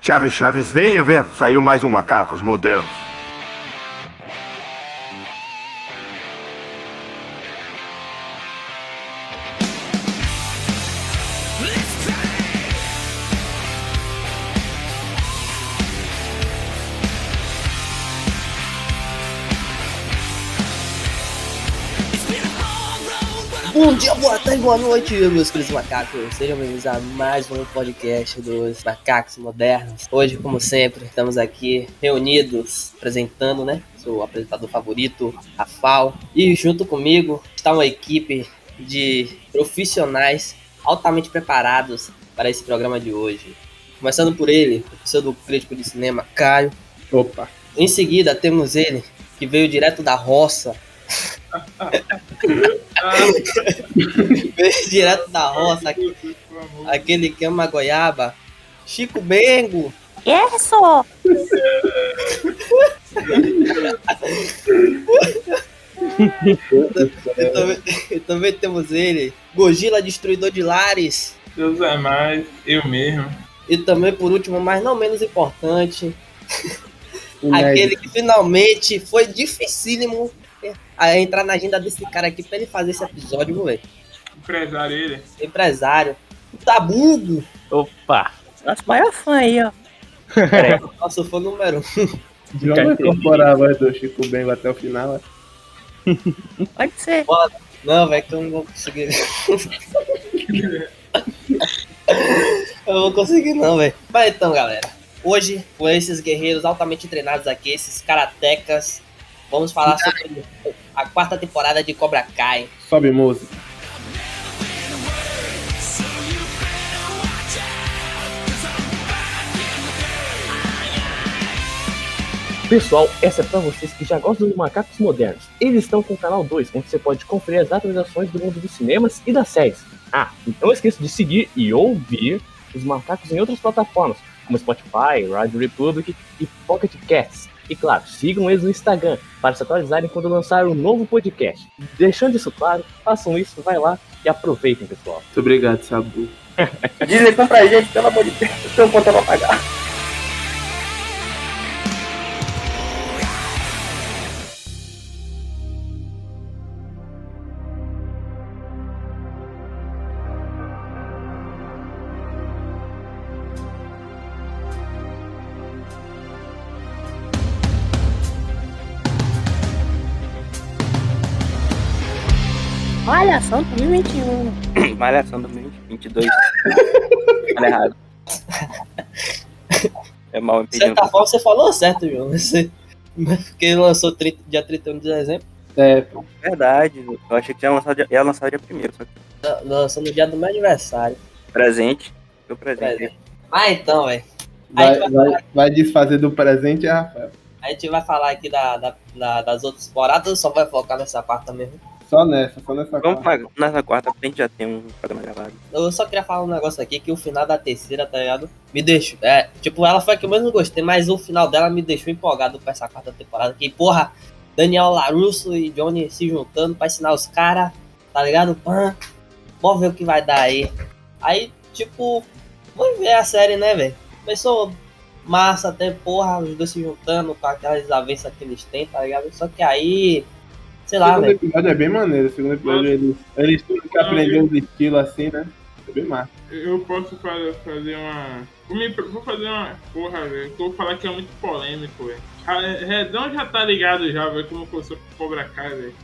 Chaves, Chaves, venha ver. Saiu mais um Macacos Modernos. Boa noite, meus queridos macacos. Sejam bem-vindos a mais um podcast dos Macacos Modernos. Hoje, como sempre, estamos aqui reunidos, apresentando, né? Seu apresentador favorito, Rafal. E junto comigo está uma equipe de profissionais altamente preparados para esse programa de hoje. Começando por ele, professor do crítico de cinema, Caio. Opa. Em seguida, temos ele, que veio direto da roça, Veio direto da roça, aqui, aquele que ama goiaba. Chico Bengo. Isso! e, também, e também temos ele, Gojila Destruidor de Lares. Deus é mais, eu mesmo. E também, por último, mas não menos importante, aquele que finalmente foi dificílimo a entrar na agenda desse cara aqui pra ele fazer esse episódio, moleque. Empresário ele. Empresário. O Tabugo. Opa! Nosso maior fã aí, ó. Nosso fã número um. Já vai incorporar a voz do Chico Bengo até o final, é? Pode ser. Não, velho, que eu não vou conseguir. eu não vou conseguir, não, velho. Mas então, galera. Hoje, com esses guerreiros altamente treinados aqui, esses karatecas, vamos falar sobre a quarta temporada de Cobra Kai. Sobe música. Pessoal, essa é pra vocês que já gostam dos macacos modernos. Eles estão com o canal 2, onde você pode conferir as atualizações do mundo dos cinemas e das séries. Ah, e não esqueça de seguir e ouvir os macacos em outras plataformas, como Spotify, Radio Republic e Pocket Casts. E claro, sigam eles no Instagram para se atualizarem quando lançar um novo podcast. Deixando isso claro, façam isso, vai lá e aproveitem, pessoal. Muito obrigado, Sabu. Dizem pra gente, pelo amor de Deus, eu tenho conta pra pagar. Malhação 2021. Malhação 2022. Tá errado. É mal De certa forma, você falou certo, João. Você... Porque lançou 30, dia 31 de dezembro. É, Verdade. Eu achei que ia lançar, dia- ia lançar dia primeiro. Só que Lançou no dia do meu aniversário. presente. Meu presente. Presente. Ah, então, velho. Vai, vai vai, vai desfazer do presente, é Rafael. a gente vai falar aqui da, da- da- das outras temporadas ou só vai focar nessa quarta mesmo? Só nessa, só nessa Vamos quarta. pra, nessa quarta, porque a gente já tem um programa gravado. Eu só queria falar um negócio aqui, que o final da terceira, tá ligado? Me deixou. É, tipo, ela foi a que eu menos gostei, mas o final dela me deixou empolgado pra essa quarta temporada. Que, porra, Daniel Larusso e Johnny se juntando pra ensinar os caras, tá ligado? Pã, vamos ver o que vai dar aí. Aí, tipo, vamos ver a série, né, velho? Começou massa até, porra, os dois se juntando com aquelas desavenças que eles têm, tá ligado? Só que aí, sei O lá, segundo velho. episódio é bem maneiro. O segundo episódio eles, eles têm que aprender os estilos assim, né? É bem massa. Eu posso fa- fazer uma. Vou, fazer uma. Porra, velho. que Eu vou falar que é muito polêmico, velho. Redão já tá ligado já, velho, como eu sou Cobra Kai, velho.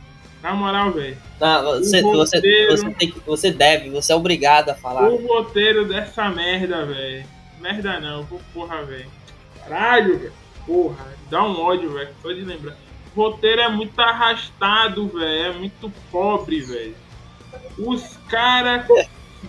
Na moral, velho. Não, você, O você, você, tem você deve, você é obrigado a falar. O roteiro dessa merda, velho. Merda não, porra, velho. Caralho, velho. Porra, dá um ódio, velho. Só de lembrar. O roteiro é muito arrastado, velho. É muito pobre, velho. Os caras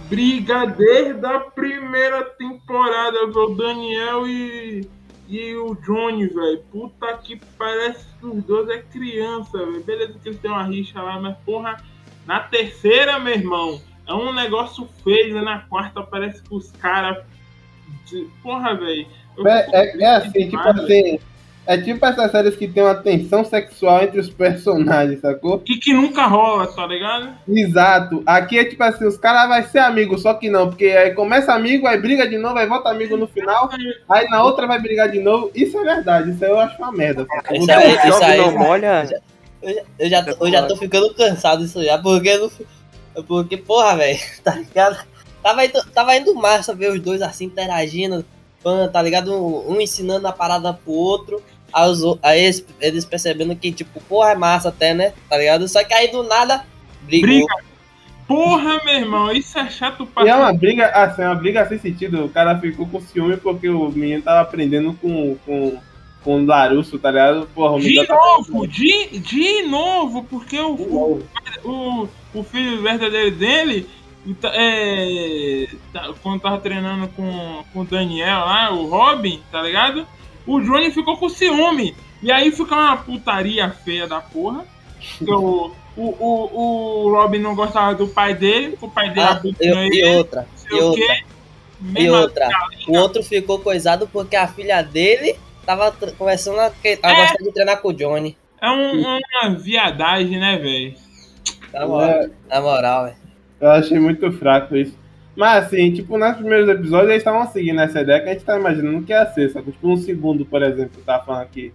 brigam desde a primeira temporada, velho. O Daniel e, e o Johnny, velho. Puta que parece que os dois é criança, velho. Beleza que eles têm uma rixa lá, mas porra, na terceira, meu irmão, é um negócio feio. né? Na quarta parece que os caras. Porra, velho. É, é, é assim, tipo demais, velho. assim. É tipo essas séries que tem uma tensão sexual entre os personagens, sacou? Que, que nunca rola, tá ligado? Exato. Aqui é tipo assim, os caras vai ser amigo, só que não, porque aí começa amigo, aí briga de novo, aí volta amigo no final, aí na outra vai brigar de novo. Isso é verdade, isso aí eu acho uma merda. sacou? Isso aí- isso aí- não molha. Eu já, eu, já, tô- eu já tô ficando cansado disso já, porque não, porque, porra, velho, tá ligado? Tava indo, tava indo massa ver os dois assim interagindo, tá ligado? Um, um ensinando a parada pro outro, aí, os, o- aí eles, eles percebendo que, tipo, porra, é massa até, né? Tá ligado? Só que aí do nada, brigou. Briga. Porra, meu irmão, isso é chato pra E é uma briga, assim, uma briga sem sentido. O cara ficou com ciúme porque o menino tava aprendendo com, com, com o Larusso, tá ligado? Porra, De tá- novo, de, de novo, porque o, o, o, o filho verdadeiro dele, tá- é, tá- quando tava treinando com, com o Daniel lá, o Robin, tá ligado? O Johnny ficou com ciúme. E aí fica uma putaria feia da porra. O, o, o, o Robin não gostava do pai dele, o pai dele Ah, abandonou e, e ele, outra, e o outra, e outra. O outro ficou coisado porque a filha dele tava começando a, que- a É. gostar de treinar com o Johnny. É um- uma viadagem, né, velho? Na moral, É, na moral, velho. eu achei muito fraco isso. Mas assim, tipo, nos primeiros episódios eles estavam seguindo essa ideia que a gente tá imaginando que ia ser, sacou? Tipo, um segundo, por exemplo, tá falando aqui.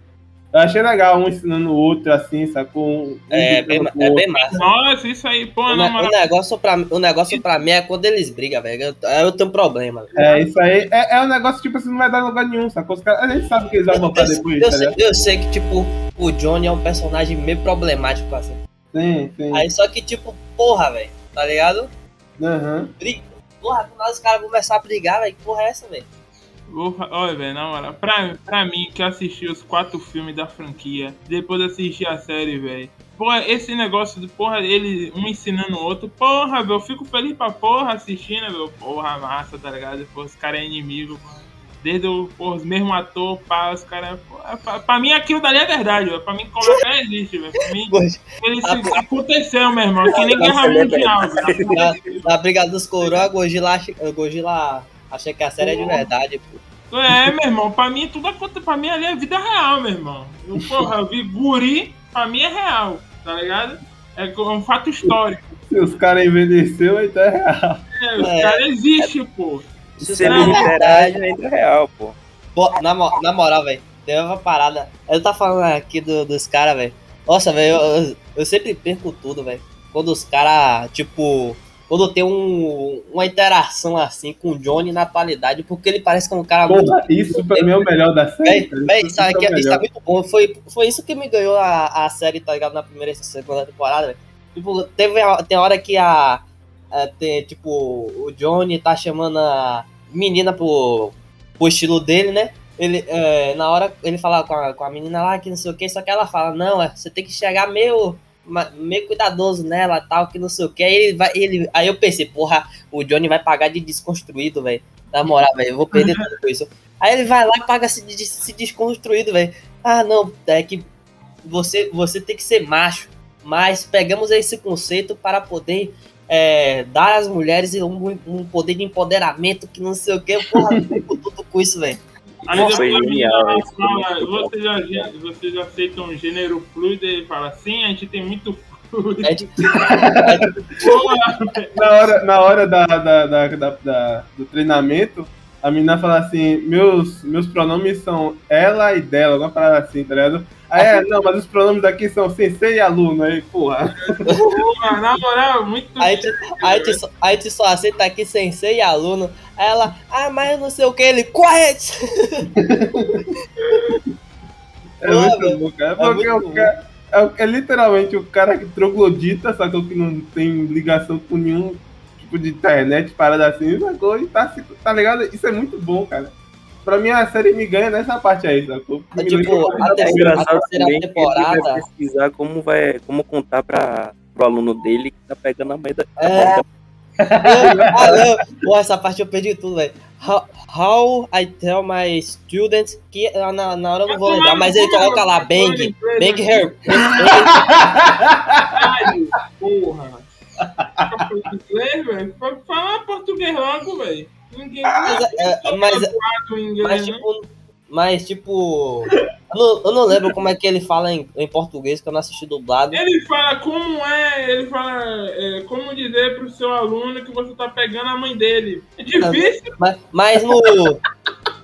Eu achei legal um ensinando o outro assim, sacou? Um É, ensinando bem, ma- pro é bem massa. Nossa, isso aí, pô, O, moral. o negócio pra, o negócio pra mim é quando eles brigam, velho. Eu, eu tenho um problema. velho. É, isso aí é, é um negócio, tipo assim, não vai dar lugar nenhum, sacou? Os caras, a gente sabe que eles vão voltar depois, eu tá sei, eu sei que, tipo, o Johnny é um personagem meio problemático, assim. Sim, sim. Aí só que, tipo, porra, velho, tá ligado? Aham. Briga. Porra, do nada os caras começar a brigar, velho. Que porra é essa, velho? Olha, velho, na moral, pra, pra mim que assisti os quatro filmes da franquia, depois assisti a série, velho. Porra, esse negócio de, porra, ele um ensinando o outro, porra, velho, eu fico feliz pra porra assistindo, velho. Porra, massa, tá ligado? Porra, os caras é inimigo, porra. Desde o, porra, os mesmos atores, pá, os caras. Pra, pra mim aquilo dali é verdade, velho. Pra mim colocar existe, velho. Pra mim, ele se, aconteceu, meu irmão, que nem Guerra Mundial, velho. Na, na briga dos coroas, Gojila, acha- Gojila acha que a série é de verdade, pô. É, meu irmão, pra mim tudo acontece. Pra mim ali é vida real, meu irmão. Eu, porra, eu vi guri, pra mim é real, tá ligado? É um fato histórico. Se os caras envelheceu, então é real. É, os É. caras existem, pô. Se é ele verdade. interage, ainda é real, pô. Pô, na, na moral, velho, tem uma parada. Eu tava falando aqui do- dos caras, velho. Nossa, velho, eu, eu- sempre perco tudo, velho. Quando os caras, tipo. Quando tem um, uma interação assim com o Johnny na atualidade, porque ele parece que é um cara muito. Porra, isso pra mim é o melhor da série. Véi, véi, Isso aqui, é o isso é melhor. muito bom. Foi, foi isso que me ganhou a, a série, tá ligado? Na primeira e segunda temporada, velho. Tipo, teve, a- tem hora que a, a- tem, tipo, o Johnny tá chamando a menina pro, pro estilo dele, né? Ele, é, na hora ele fala com a, com a menina lá que não sei o que, só que ela fala, não, é, você tem que chegar meio, meio cuidadoso nela tal, que não sei o que. Aí, ele vai, ele, aí eu pensei, porra, o Johnny vai pagar de desconstruído, velho. Na moral, velho, eu vou perder tudo com isso. Aí ele vai lá e paga se, de- se desconstruído, velho. Ah, não, é que você, você tem que ser macho. Mas pegamos esse conceito para poder é, dar às mulheres um, um poder de empoderamento que não sei o que. Porra, eu fico tudo com isso, velho. Aí Nossa, depois genial, fala, bom. vocês, já, vocês aceitam um gênero fluido? Ele fala, sim, a gente tem muito fluido. É de- Porra, Na hora, na hora da, da, da, da- da- do treinamento, a menina fala assim: meus, meus pronomes são ela e dela, alguma parada assim, tá ligado? Aí, é, não, mas os pronomes daqui são sensei e aluno. Aí, porra. porra, na moral, muito Aí tu, aí, tu, só- aí tu só aceita aqui sensei e aluno. Aí ela, ah, mas não sei o que, ele, quiet! É Porra, muito velho. bom, cara. É Porque muito o cara, é, o- é literalmente o cara que troglodita, sacou? Que não tem ligação com nenhum tipo de internet, parada assim, sacou? E tá, se- tá ligado? Isso é muito bom, cara. Pra mim, a série me ganha nessa parte aí, sacou? É tipo, a É terceira, a terceira ele vai temporada. pesquisar como, vai, como contar pra, pro aluno dele que tá pegando a mãe da. É. ah. Pô, essa parte eu perdi tudo, velho. How, how I tell my students que ah, na, na hora eu não vou lembrar, mas ele coloca lá bang, bang her. Caralho, porra. Fala português, velho. Fala- Fala português logo, velho. Ninguém Mas, é, mas, fala inglês, mas né? tipo, mas tipo, Eu não, eu não lembro como é que ele fala em, em português, que eu não assisti dublado. Ele fala como é, ele fala é, como dizer pro seu aluno que você tá pegando a mãe dele. É difícil. Mas, mas no.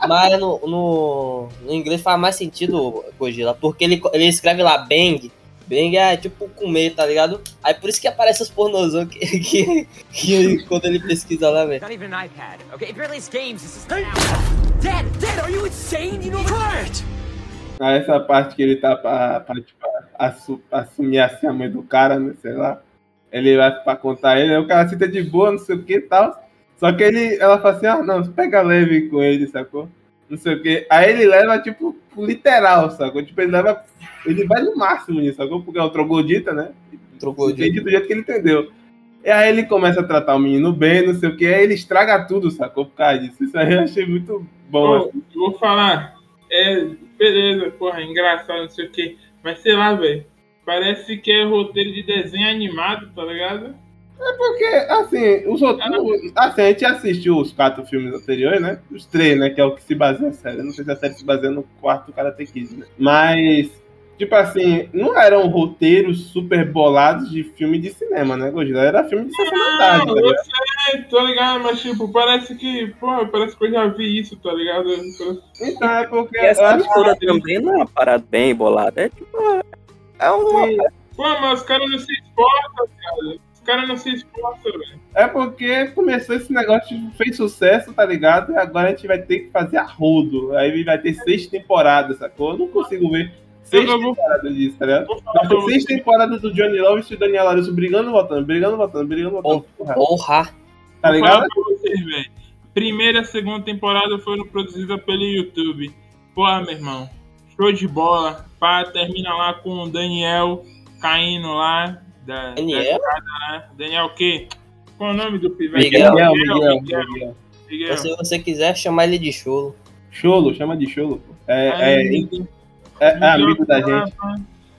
Mas no, no, no inglês faz mais sentido, Gojira, porque ele, ele escreve lá bang. Bang é tipo comer, tá ligado? Aí por isso que aparece os pornozão que, que, que quando ele pesquisa lá, velho. Not even an iPad. Okay, at least games, this is Dad, Dad, are you insane? You know what? Ah, essa parte que ele tá pra, pra, tipo, assu- assumir assim a mãe do cara, né? Sei lá. Ele vai pra contar ele, aí o cara cita de boa, não sei o que e tal. Só que ele, ela fala assim, ah, não, pega leve com ele, sacou? Não sei o que. Aí ele leva, tipo, literal, sacou? Tipo, ele leva. Ele vai no máximo nisso, sacou? Porque é o troglodita, né? Troglodita. Entende do jeito que ele entendeu. E aí ele começa a tratar o menino bem, não sei o que, aí ele estraga tudo, sacou? Por causa disso. Isso aí eu achei muito bom. assim. Vou falar. É, beleza, porra, engraçado, não sei o que. Mas sei lá, velho. Parece que é roteiro de desenho animado, tá ligado? Porque, assim, os outros. Assim, a gente assistiu os quatro filmes anteriores, né? Os três, né? Que é o que se baseia a série. Eu Não sei se a série se baseia no quarto Karate Kid, né? Mas, tipo assim, não eram roteiros super bolados de filme de cinema, né, Gojira? Era filme de sessão da tarde, tá eu sei, tô ligado, mas tipo, parece que, porra, parece que eu já vi isso, tá ligado? Parece- Então, é porque. E essa mistura também não é uma parada bem bolada. É tipo. É uma. que- Pô, mas os caras não se esforçam, cara. Os caras não se esforçam, velho. É porque começou esse negócio, fez sucesso, tá ligado? E agora a gente vai ter que fazer a rodo. Aí vai ter seis temporadas, sacou? Eu não consigo ver seis Eu vou- temporadas disso, tá ligado? Seis temporadas do Johnny Lawrence e do Daniel Larusso brigando voltando, brigando voltando, brigando voltando. Porra, Porra. tá ligado? pra vocês. Primeira e segunda temporada foram produzidas pelo YouTube. Porra, meu irmão. Show de bola. Pá, termina lá com o Daniel caindo lá. Da, Daniel? da né? Daniel o quê? Qual é o nome do pivete? Miguel. Miguel, Miguel, Miguel. Miguel. Miguel. Se você quiser chamar ele de cholo. Cholo, chama de cholo, pô. É, é, Aí, é, é amigo da gente.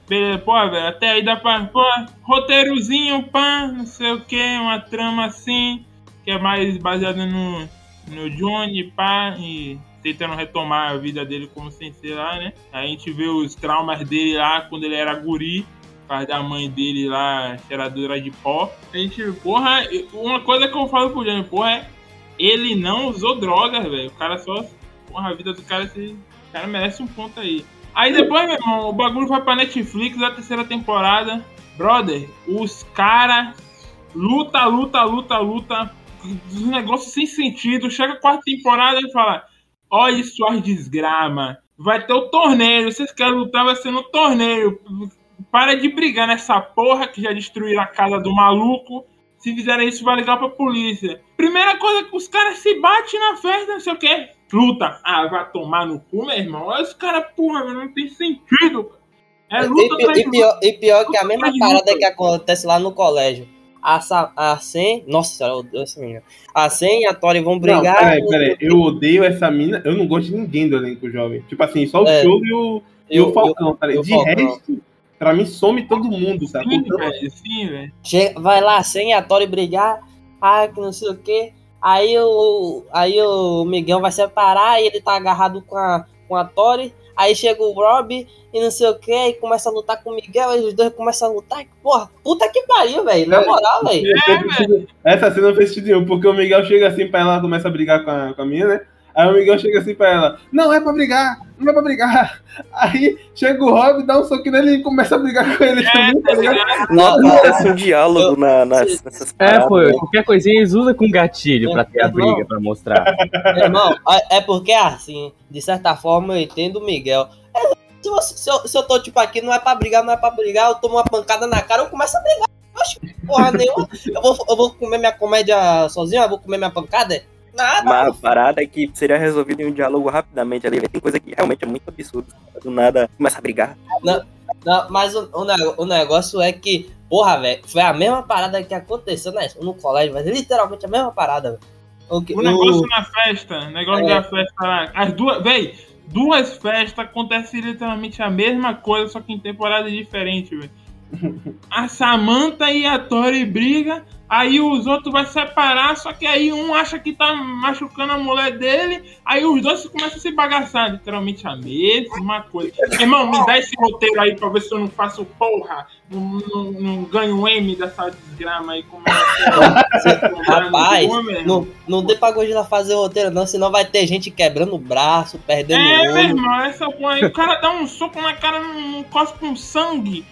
Beleza, pô, velho, até aí dá pra. Pô, roteirozinho, pá, não sei o que, uma trama assim, que é mais baseada no, no Johnny, pá, e tentando retomar a vida dele como sensei lá, né? Aí a gente vê os traumas dele lá quando ele era guri, causa da mãe dele lá, cheiradora de pó. A gente, porra, uma coisa que eu falo pro Johnny, porra, é. Ele não usou drogas, velho. O cara só. Porra, a vida do cara, esse, cara merece um ponto aí. Aí depois, meu irmão, o bagulho vai pra Netflix da terceira temporada. Brother, os caras luta, luta, luta, luta. Os negócios sem sentido. Chega a quarta temporada e fala: Olha suas desgrama. Vai ter o torneio. Vocês querem lutar, vai ser no torneio. Para de brigar nessa porra que já destruíram a casa do maluco. Se fizerem isso, vai ligar pra polícia. Primeira coisa que os caras se batem na festa, não sei o que. Luta. Ah, vai tomar no cu, meu irmão. Olha os caras, porra, não tem sentido. É luta E, e de pior, e pior que a mesma parada que acontece lá no colégio. A, Sa- a Sen. Nossa senhora, eu odeio essa menina. A Sen e a Tori vão Não, brigar. peraí, peraí. Eu odeio essa mina. Eu não gosto de ninguém do elenco jovem. Tipo assim, só o É. Cholo e o, e Eu- o Falcão, tá e ligado? o De Falcão. Pra mim some todo mundo, sabe? Sim, Então, velho, sim, velho. Chega- vai lá, e a Tori brigar. Ah, que não sei o que. Aí o, aí o Miguel vai separar e ele tá agarrado com a, com a Tori. Aí chega o Rob e não sei o que, e começa a lutar com o Miguel, e os dois começam a lutar. Porra, puta que pariu, velho. Na É. moral, velho. fez sentido- Essa cena não fez sentido nenhum, porque o Miguel chega assim pra ela, começa a brigar com a, com a mina, né? Aí o Miguel chega assim pra ela, não é pra brigar, não é pra brigar. Aí chega o Rob, dá um soquinho nele e começa a brigar com ele também, tá ligado? Não acontece um diálogo na, nas, nessas É, pô, qualquer coisinha eles usam com gatilho pra ter a Irmão. briga, pra mostrar. Meu irmão, é é porque assim, de certa forma eu entendo o Miguel. É, Se, você- se eu, se eu tô tipo aqui, não é pra brigar, não é pra brigar, eu tomo uma pancada na cara, eu começo a brigar. Oxe, porra nenhuma. Eu vou, eu vou comer minha comédia sozinho, eu vou comer minha pancada? Nada. Mas a parada é que seria resolvido em um diálogo rapidamente ali. velho. Tem coisa que realmente é muito absurda. Do nada começa a brigar. Não, mas o, o, negócio é que, porra, velho, foi a mesma parada que aconteceu né, no colégio, mas literalmente a mesma parada, velho. O, que- O negócio o- na festa, o negócio É. da festa lá. As duas, véi, duas festas acontecem literalmente a mesma coisa, só que em temporada diferente, velho. A Samantha e a Tori brigam, Aí os outros vai separar, só que aí um acha que tá machucando a mulher dele, aí os dois começam a se bagaçar, literalmente a mesma coisa. Irmão, me dá esse roteiro aí pra ver se eu não faço porra, não, não, não ganho M dessa desgrama aí. Como é Rapaz, Pô, meu não, não dê pra Godzilla fazer roteiro, não, senão vai ter gente quebrando o braço, perdendo É, o meu olho. irmão, essa porra aí. O cara dá um soco na cara, não, não cospe com sangue.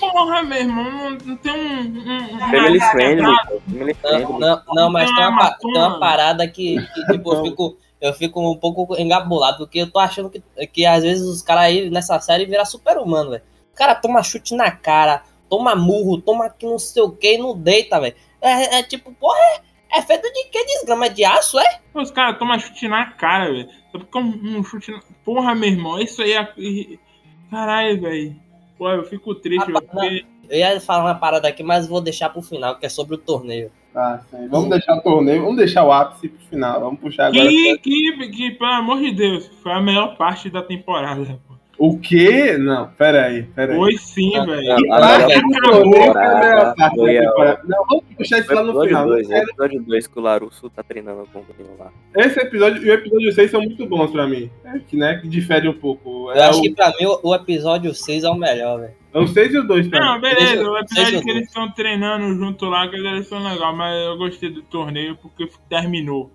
Porra, meu irmão, não, tem um. Family friendly, Não, não, não, mas tem uma, tem uma parada que, que, tipo, eu fico, eu fico um pouco engabulado, porque eu tô achando que, que às vezes os caras aí nessa série viram super-humano, velho. O cara toma chute na cara, toma murro, toma que não sei o que e não deita, velho. É, é tipo, porra, é, é feito de que desgrama? É de aço, é? Os caras tomam chute na cara, velho. Só porque um, um chute na... Porra, meu irmão, isso aí é. Caralho, velho. Pô, eu fico triste, Ah. Porque... Eu ia falar uma parada aqui, mas vou deixar pro final, que é sobre o torneio. Tá, sim. Vamos deixar o torneio, vamos deixar o ápice pro final. Vamos puxar agora. Que, que, que, pelo amor de Deus, foi a melhor parte da temporada. O quê? Não, pera aí, pera aí. Foi sim, Ah, velho. Não, vamos puxar isso lá o no episódio final. 2, né? episódio 2 que o Larusso tá treinando com o lá. Esse episódio e o episódio 6 são muito bons pra mim. É que, né, que difere um pouco. Eu É acho o, que pra mim o, episódio 6 é o melhor, velho. é o 6 e o 2 pra Não, mim. beleza, o episódio que eles estão treinando junto lá, que eles são legal, mas eu gostei do torneio porque terminou.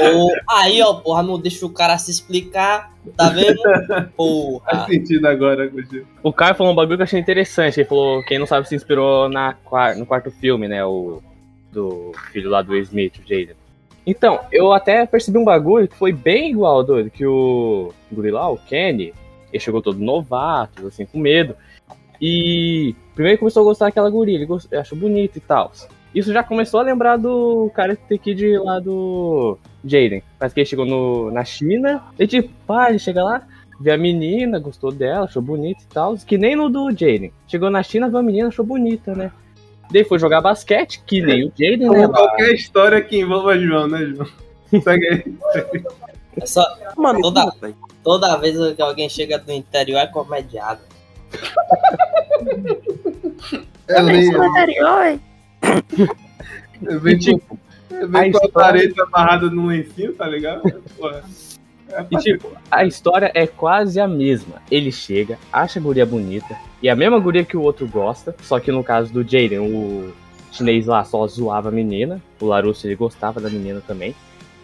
Ou, aí, ó, porra, não deixa o cara se explicar, tá vendo? Faz Porra. sentido agora, Gustavo. O Caio falou um bagulho que eu achei interessante. Ele falou, quem não sabe, se inspirou na, no quarto filme, né? O do filho lá do Smith, o Jaden. Então, eu até percebi um bagulho que foi bem igual, doido, que o guri lá, o Kenny, ele chegou todo novato, assim, com medo. E primeiro começou a gostar daquela guria, ele gost- achou bonito e tal. Isso já começou a lembrar do Karate Kid lá do Jaden. Parece que ele chegou no, na China, e tipo, pá, ele chega lá, vê a menina, gostou dela, achou bonita e tal. Que nem no do Jaden. Chegou na China, viu a menina, achou bonita, né? Daí foi jogar basquete, que nem o Jaden, né? Qualquer história que envolva João, né, João? Segue aí. É só, Mano, Toda- toda vez que alguém chega do interior é comediado. É lei. Oi. Vem E, tipo, com, a vem com a história- parede amarrada num lencinho, tá ligado? Porra. É E tipo, a história é quase a mesma. Ele chega, acha a guria bonita, e é a mesma guria que o outro gosta, só que no caso do Jaden, o chinês lá só zoava a menina, o Larusso ele gostava da menina também.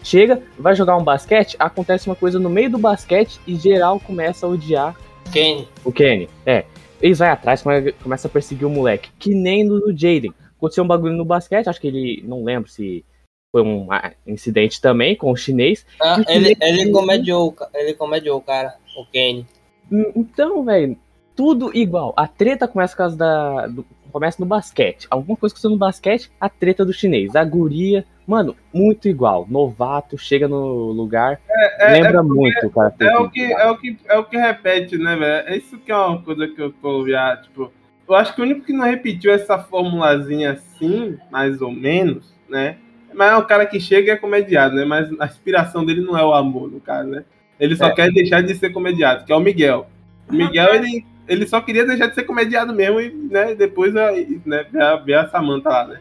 Chega, vai jogar um basquete, acontece uma coisa no meio do basquete e geral começa a odiar Quem? o Kenny. É, eles vai atrás, come- começa a perseguir o moleque, que nem no do Jaden. Aconteceu um bagulho no basquete, acho que ele, não lembro se foi um ah, incidente também com o chinês, Ah, ele, ele comediou, ele comediou o cara, o Kenny. Hum, Então, velho, tudo igual. A treta começa causa da. do- começa no basquete. Alguma coisa que aconteceu no basquete, a treta do chinês. A guria, mano, muito igual. Novato, chega no lugar. é- lembra muito o cara. É o que, é o que, é o que repete, né, velho? É isso que é uma coisa que eu tô já, tipo. Eu acho que o único que não repetiu essa formulazinha assim, mais ou menos, né? Mas é o cara que chega e é comediado, né? Mas a inspiração dele não é o amor, no caso, né? Ele só É. quer deixar de ser comediado, que é o Miguel. O Miguel, ele, ele só queria deixar de ser comediado mesmo e, né, depois né, ver a, ver a Samantha lá, né?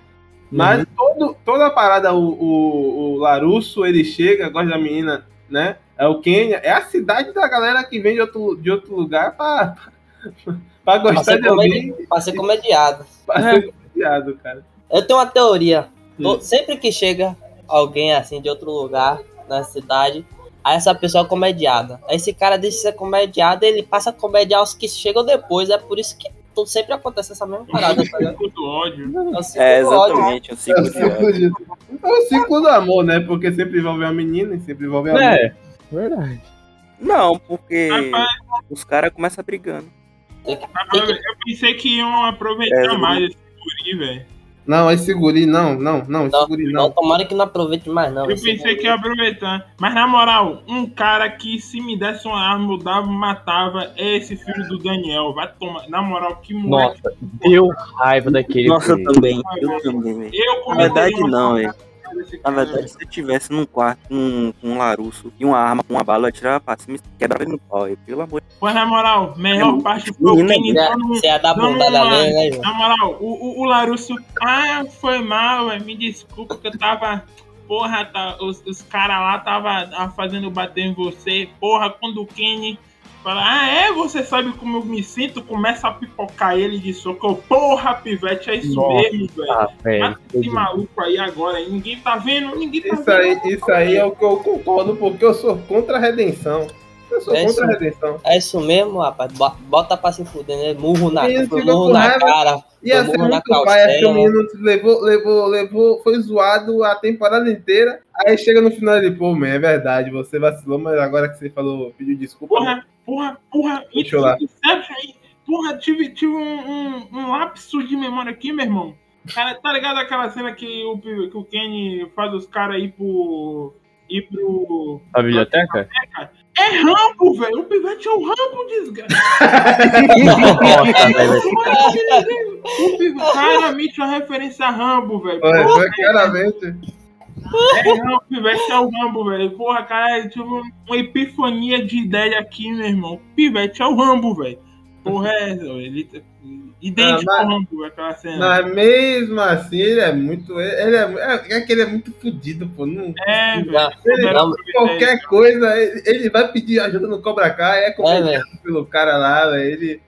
Mas todo, toda a parada, o, o, o Larusso, ele chega, gosta da menina, né? É o Quênia, é a cidade da galera que vem de outro, de outro lugar pra, pra, Pra gostar ser, de alguém, comedi pra ser comediado. pra ser comediado, cara. Eu tenho uma teoria. Hum. Sempre que chega alguém assim de outro lugar na cidade, aí essa pessoa é comediada. Aí esse cara deixa de ser comediado ele passa a comediar os que chegam depois. É por isso que sempre acontece essa mesma parada. Tá. É o ciclo É, do ódio. exatamente, o É ciclo o de ódio. é o ciclo do amor, né? Porque sempre envolve a menina e sempre envolve a. É, verdade. Não, porque Rapaz, os caras começam brigando. Rapaz, eu pensei que iam aproveitar É, mais esse guri, velho. Não, esse guri, não, não, não, esse Não, guri Não, não. tomara que não aproveite mais, não. Eu pensei guri- que ia aproveitar. Mas na moral, um cara que se me desse uma arma, eu dava, matava, é esse filho do Daniel. Vai tomar. Na moral, que moleque. Nossa, deu raiva daquele. Nossa, eu também. Eu também, velho. Eu Na verdade, não, velho. Na verdade, se eu tivesse num quarto com, com um Larusso e uma arma com uma bala, eu atirava pra cima e quebrava ele no pau. Eu, Pelo amor de Pois na moral, melhor parte foi o Kenny Você dando- você ia dar bundada uma- nele, né, João? Na moral, o, o, o Larusso, ah, foi mal, véio, me desculpa que eu tava. Porra, tá, os, os caras lá tava ah, fazendo bater em você. Porra, quando o Kenny fala, ah, é, você sabe como eu me sinto? Começa a pipocar ele de soco. Porra, pivete, é isso Nossa. mesmo, velho. Ah, velho. Mata esse maluco aí agora, ninguém tá vendo, ninguém tá Isso vendo. aí, isso aí é o que eu concordo, porque eu sou contra a redenção. Eu sou É contra a isso. redenção. É isso mesmo, rapaz. Bo- Bota pra se fuder, né? Murro na, murro na raiva. cara. Murro na muito pai, acho que o menino levou, levou, levou, foi zoado a temporada inteira. Aí chega no final ele, pô, man, é verdade, você vacilou, mas agora que você falou, pediu desculpa. Porra, porra, porra. Deixa eu lá. Porra, tive, tive um, um, um lapso de memória aqui, meu irmão. Cara, tá ligado aquela cena que o, que o Kenny faz os caras ir pro. ir pro. A biblioteca? É Rambo, velho. O pivete é o Rambo, desgraça. Nossa, velho. O pivete, claramente uma referência a Rambo, velho. Foi claramente. É Rambo, o pivete é o Rambo, velho. Porra, cara, eu tive uma epifania de ideia aqui, meu irmão. O pivete é o Rambo, velho. Porra, é essa, velho. Ele tá- Idêntico Ah, mas- ao Rambo, velho, aquela cena. Mas mesmo assim, ele é muito. Ele é, é, é que ele é muito fodido, pô. Não, É, velho. Não, ele, não, qualquer coisa, ele, ele vai pedir ajuda no Cobra Kai, é É, comediado velho. pelo cara lá, velho. Ele.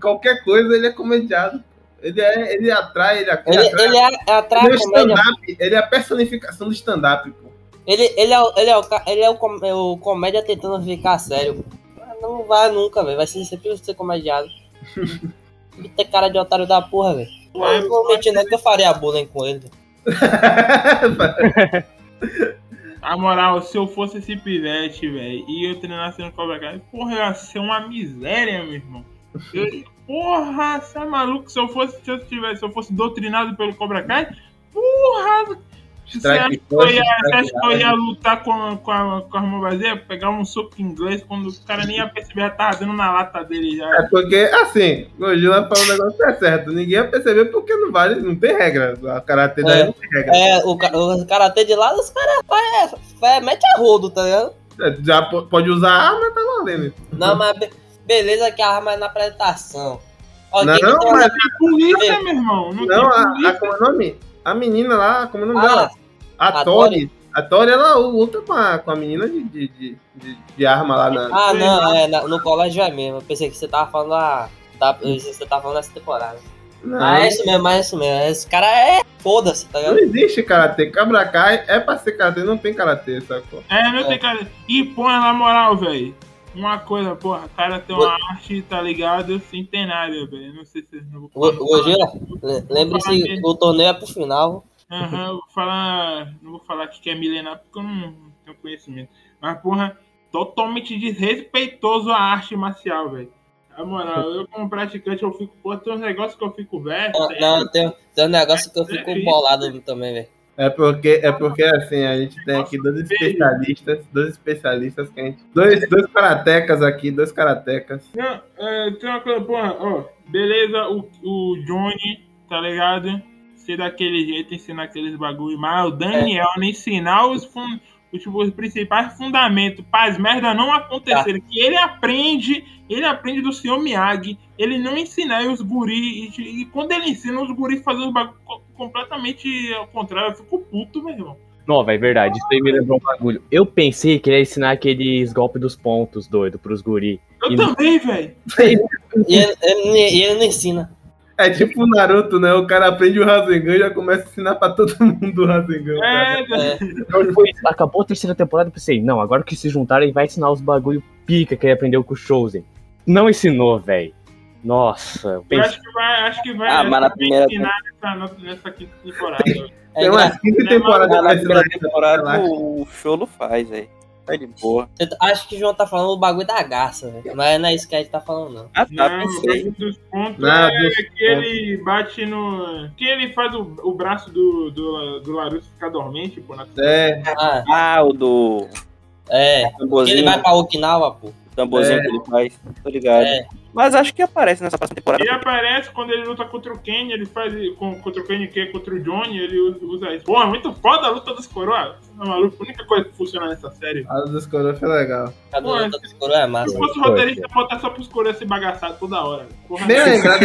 Qualquer coisa ele é comediado. Ele, é, ele atrai, ele, ele Ele, atrai. ele é, é atrás Ele é o comédia. stand-up, ele é a personificação do stand-up, pô. Ele, ele, é, o- ele, é o, ele é o, com- é o comédia tentando ficar sério. Mas Não vai nunca, velho. Vai ser sempre ser comediado. Ele tem cara de otário da porra, velho. Eu não vou mentir, não que eu faria bullying com ele. A moral, se eu fosse esse pivete, velho, e eu treinasse no Cobra Kai, porra, ia ser uma miséria, meu irmão. Eu- porra, você é maluco? Se eu fosse, se eu tivesse, se eu fosse doutrinado pelo Cobra Kai, porra! Você acha, que eu ia, que eu lutar com a, com a, com a mão vazia? Pegar um soco em inglês quando o cara nem ia perceber, já tava dando na lata dele já. É porque, assim, o Gila falou um negócio que é certo. Ninguém ia perceber porque não vale, não tem regra. A karatê daí É. não tem regra. É, o, o karatê de lado, os caras faz- faz- mete a rodo, tá ligado? É, Já po- pode usar arma, tá valendo. Não, mas beleza que a arma é na apresentação. Ó, Não, tem mas- É polícia, meu irmão. Não, Não, tem a, a, como é o nome? A menina lá, como é o nome Ah, dela? A a Tori. A Tori, ela luta com a, com a menina de, de, de, de- de arma lá na. Ah, não, é, na- no colégio é mesmo. Eu pensei que você tava falando a. Da, você tava falando dessa temporada. Não, Ah, é isso mesmo, é isso mesmo. Esse cara é. Foda-se, tá não ligado? existe karatê. Cabra Kai é pra ser karatê, não tem karatê, sacou? É, não tem cara. E, porra, na moral, velho. Uma coisa, porra, cara tem uma arte, tá ligado? Centenária, velho. Não sei se não vou falar. lembre-se o torneio é pro final. Aham, eu vou falar. Não vou falar que é milenar porque eu não tenho conhecimento. Mas, porra, totalmente desrespeitoso a arte marcial, velho. Na moral, eu como praticante, eu fico, pô, tem uns negócios que eu fico velho. Não, não, tem, tem um negócio que eu fico bolado também, velho. É porque, é porque assim, a gente tem aqui dois especialistas, dois especialistas que a gente. Dois, dois karatecas aqui, dois karatecas. Não, é, tem uma coisa, porra, ó, beleza, o, o Johnny, tá ligado? Ser daquele jeito, ensinar aqueles bagulho, mas o Daniel não ensinar os, fun, os, tipo, os principais fundamentos para as merdas não acontecerem. Que ele aprende, ele aprende do senhor Miyagi, ele não ensinar os guri, e, e quando ele ensina os guri fazem os bagulho co- completamente ao contrário, eu fico puto, meu irmão. Não, velho, verdade. Isso aí me lembrou um bagulho. Eu pensei que ele ia ensinar aqueles golpes dos pontos, doido, pros guri. Eu E- também, velho. E ele, ele- e ele não ensina. É tipo o Naruto, né? O cara aprende o Rasengan e já começa a ensinar pra todo mundo o Rasengan. É, velho. É, Depois, acabou a terceira temporada, eu pensei, não, agora que se juntaram, ele vai ensinar os bagulho pica que ele aprendeu com o Chosen. Não ensinou, velho. Nossa, eu Eu pensei. acho que vai, acho que vai, Ah, acho mas na que vai primeira ensinar nessa, nessa quinta temporada. é Tem uma engra- quinta temporada Na primeira temporada o Cholo faz, velho. Tá de boa. Eu acho que o João tá falando o bagulho da garça, velho. Mas não é isso que a gente tá falando, não. Ah, tá, Não, pensei. dos pontos Não, é dos que ele bate no. Que ele faz o, o braço do, do, do Larusso ficar dormente, pô, na É, Ah, Ah, o do. É, tamborzinho, ele vai pra Okinawa, pô. o tamborzinho É. que ele faz. Tô ligado. É. Mas acho que aparece nessa próxima temporada. Ele aparece quando ele luta contra o Kenny, ele faz com, contra o Kenny que é contra o Johnny, ele usa, isso. Porra, muito foda a luta dos coroas. Tá maluco? A única coisa que funciona nessa série. A dos coroas foi legal. Cada Pô, luta dos coroas é Se massa. fosse o roteirista, botar só pros coroas se bagaçar toda hora. Porra, Bem lembrado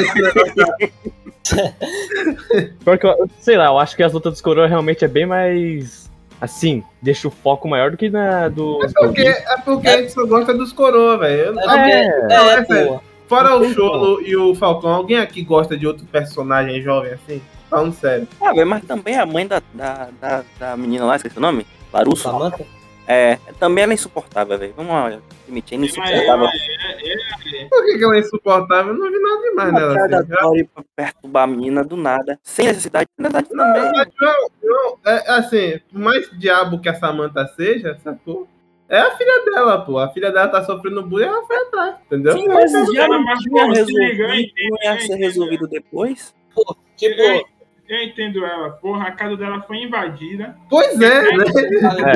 Porque, eu- sei lá, eu acho que as lutas dos coroas realmente é bem mais. Assim, deixa o foco maior do que na do. É porque, é porque a gente só gosta dos coroas, velho. É, Eu- É, é, é pô. Fora o Cholo e o Falcão, alguém aqui gosta de outro personagem jovem assim? Falando sério. Ah, velho, mas também a mãe da, da, da, da menina lá, esqueci o nome? Larusso. Samantha? É, também ela é insuportável, velho. Vamos lá, admitir, ela é insuportável. Por que, que ela é insuportável? Eu não vi nada demais nela. Atrás da Assim. Pra perturbar a menina do nada. Sem necessidade. Na verdade, Não, também. mas, João, João, é, assim, por mais diabo que a Samantha seja, sacou? É a filha dela, pô. A filha dela tá sofrendo bullying, ela foi atrás, entendeu? Sim, mas já não pô, se resolvido. liga, eu entendo, Não ia ser resolvido depois. Tipo, Eu, entendo ela. Porra, a casa dela foi invadida. Pois é, né? É,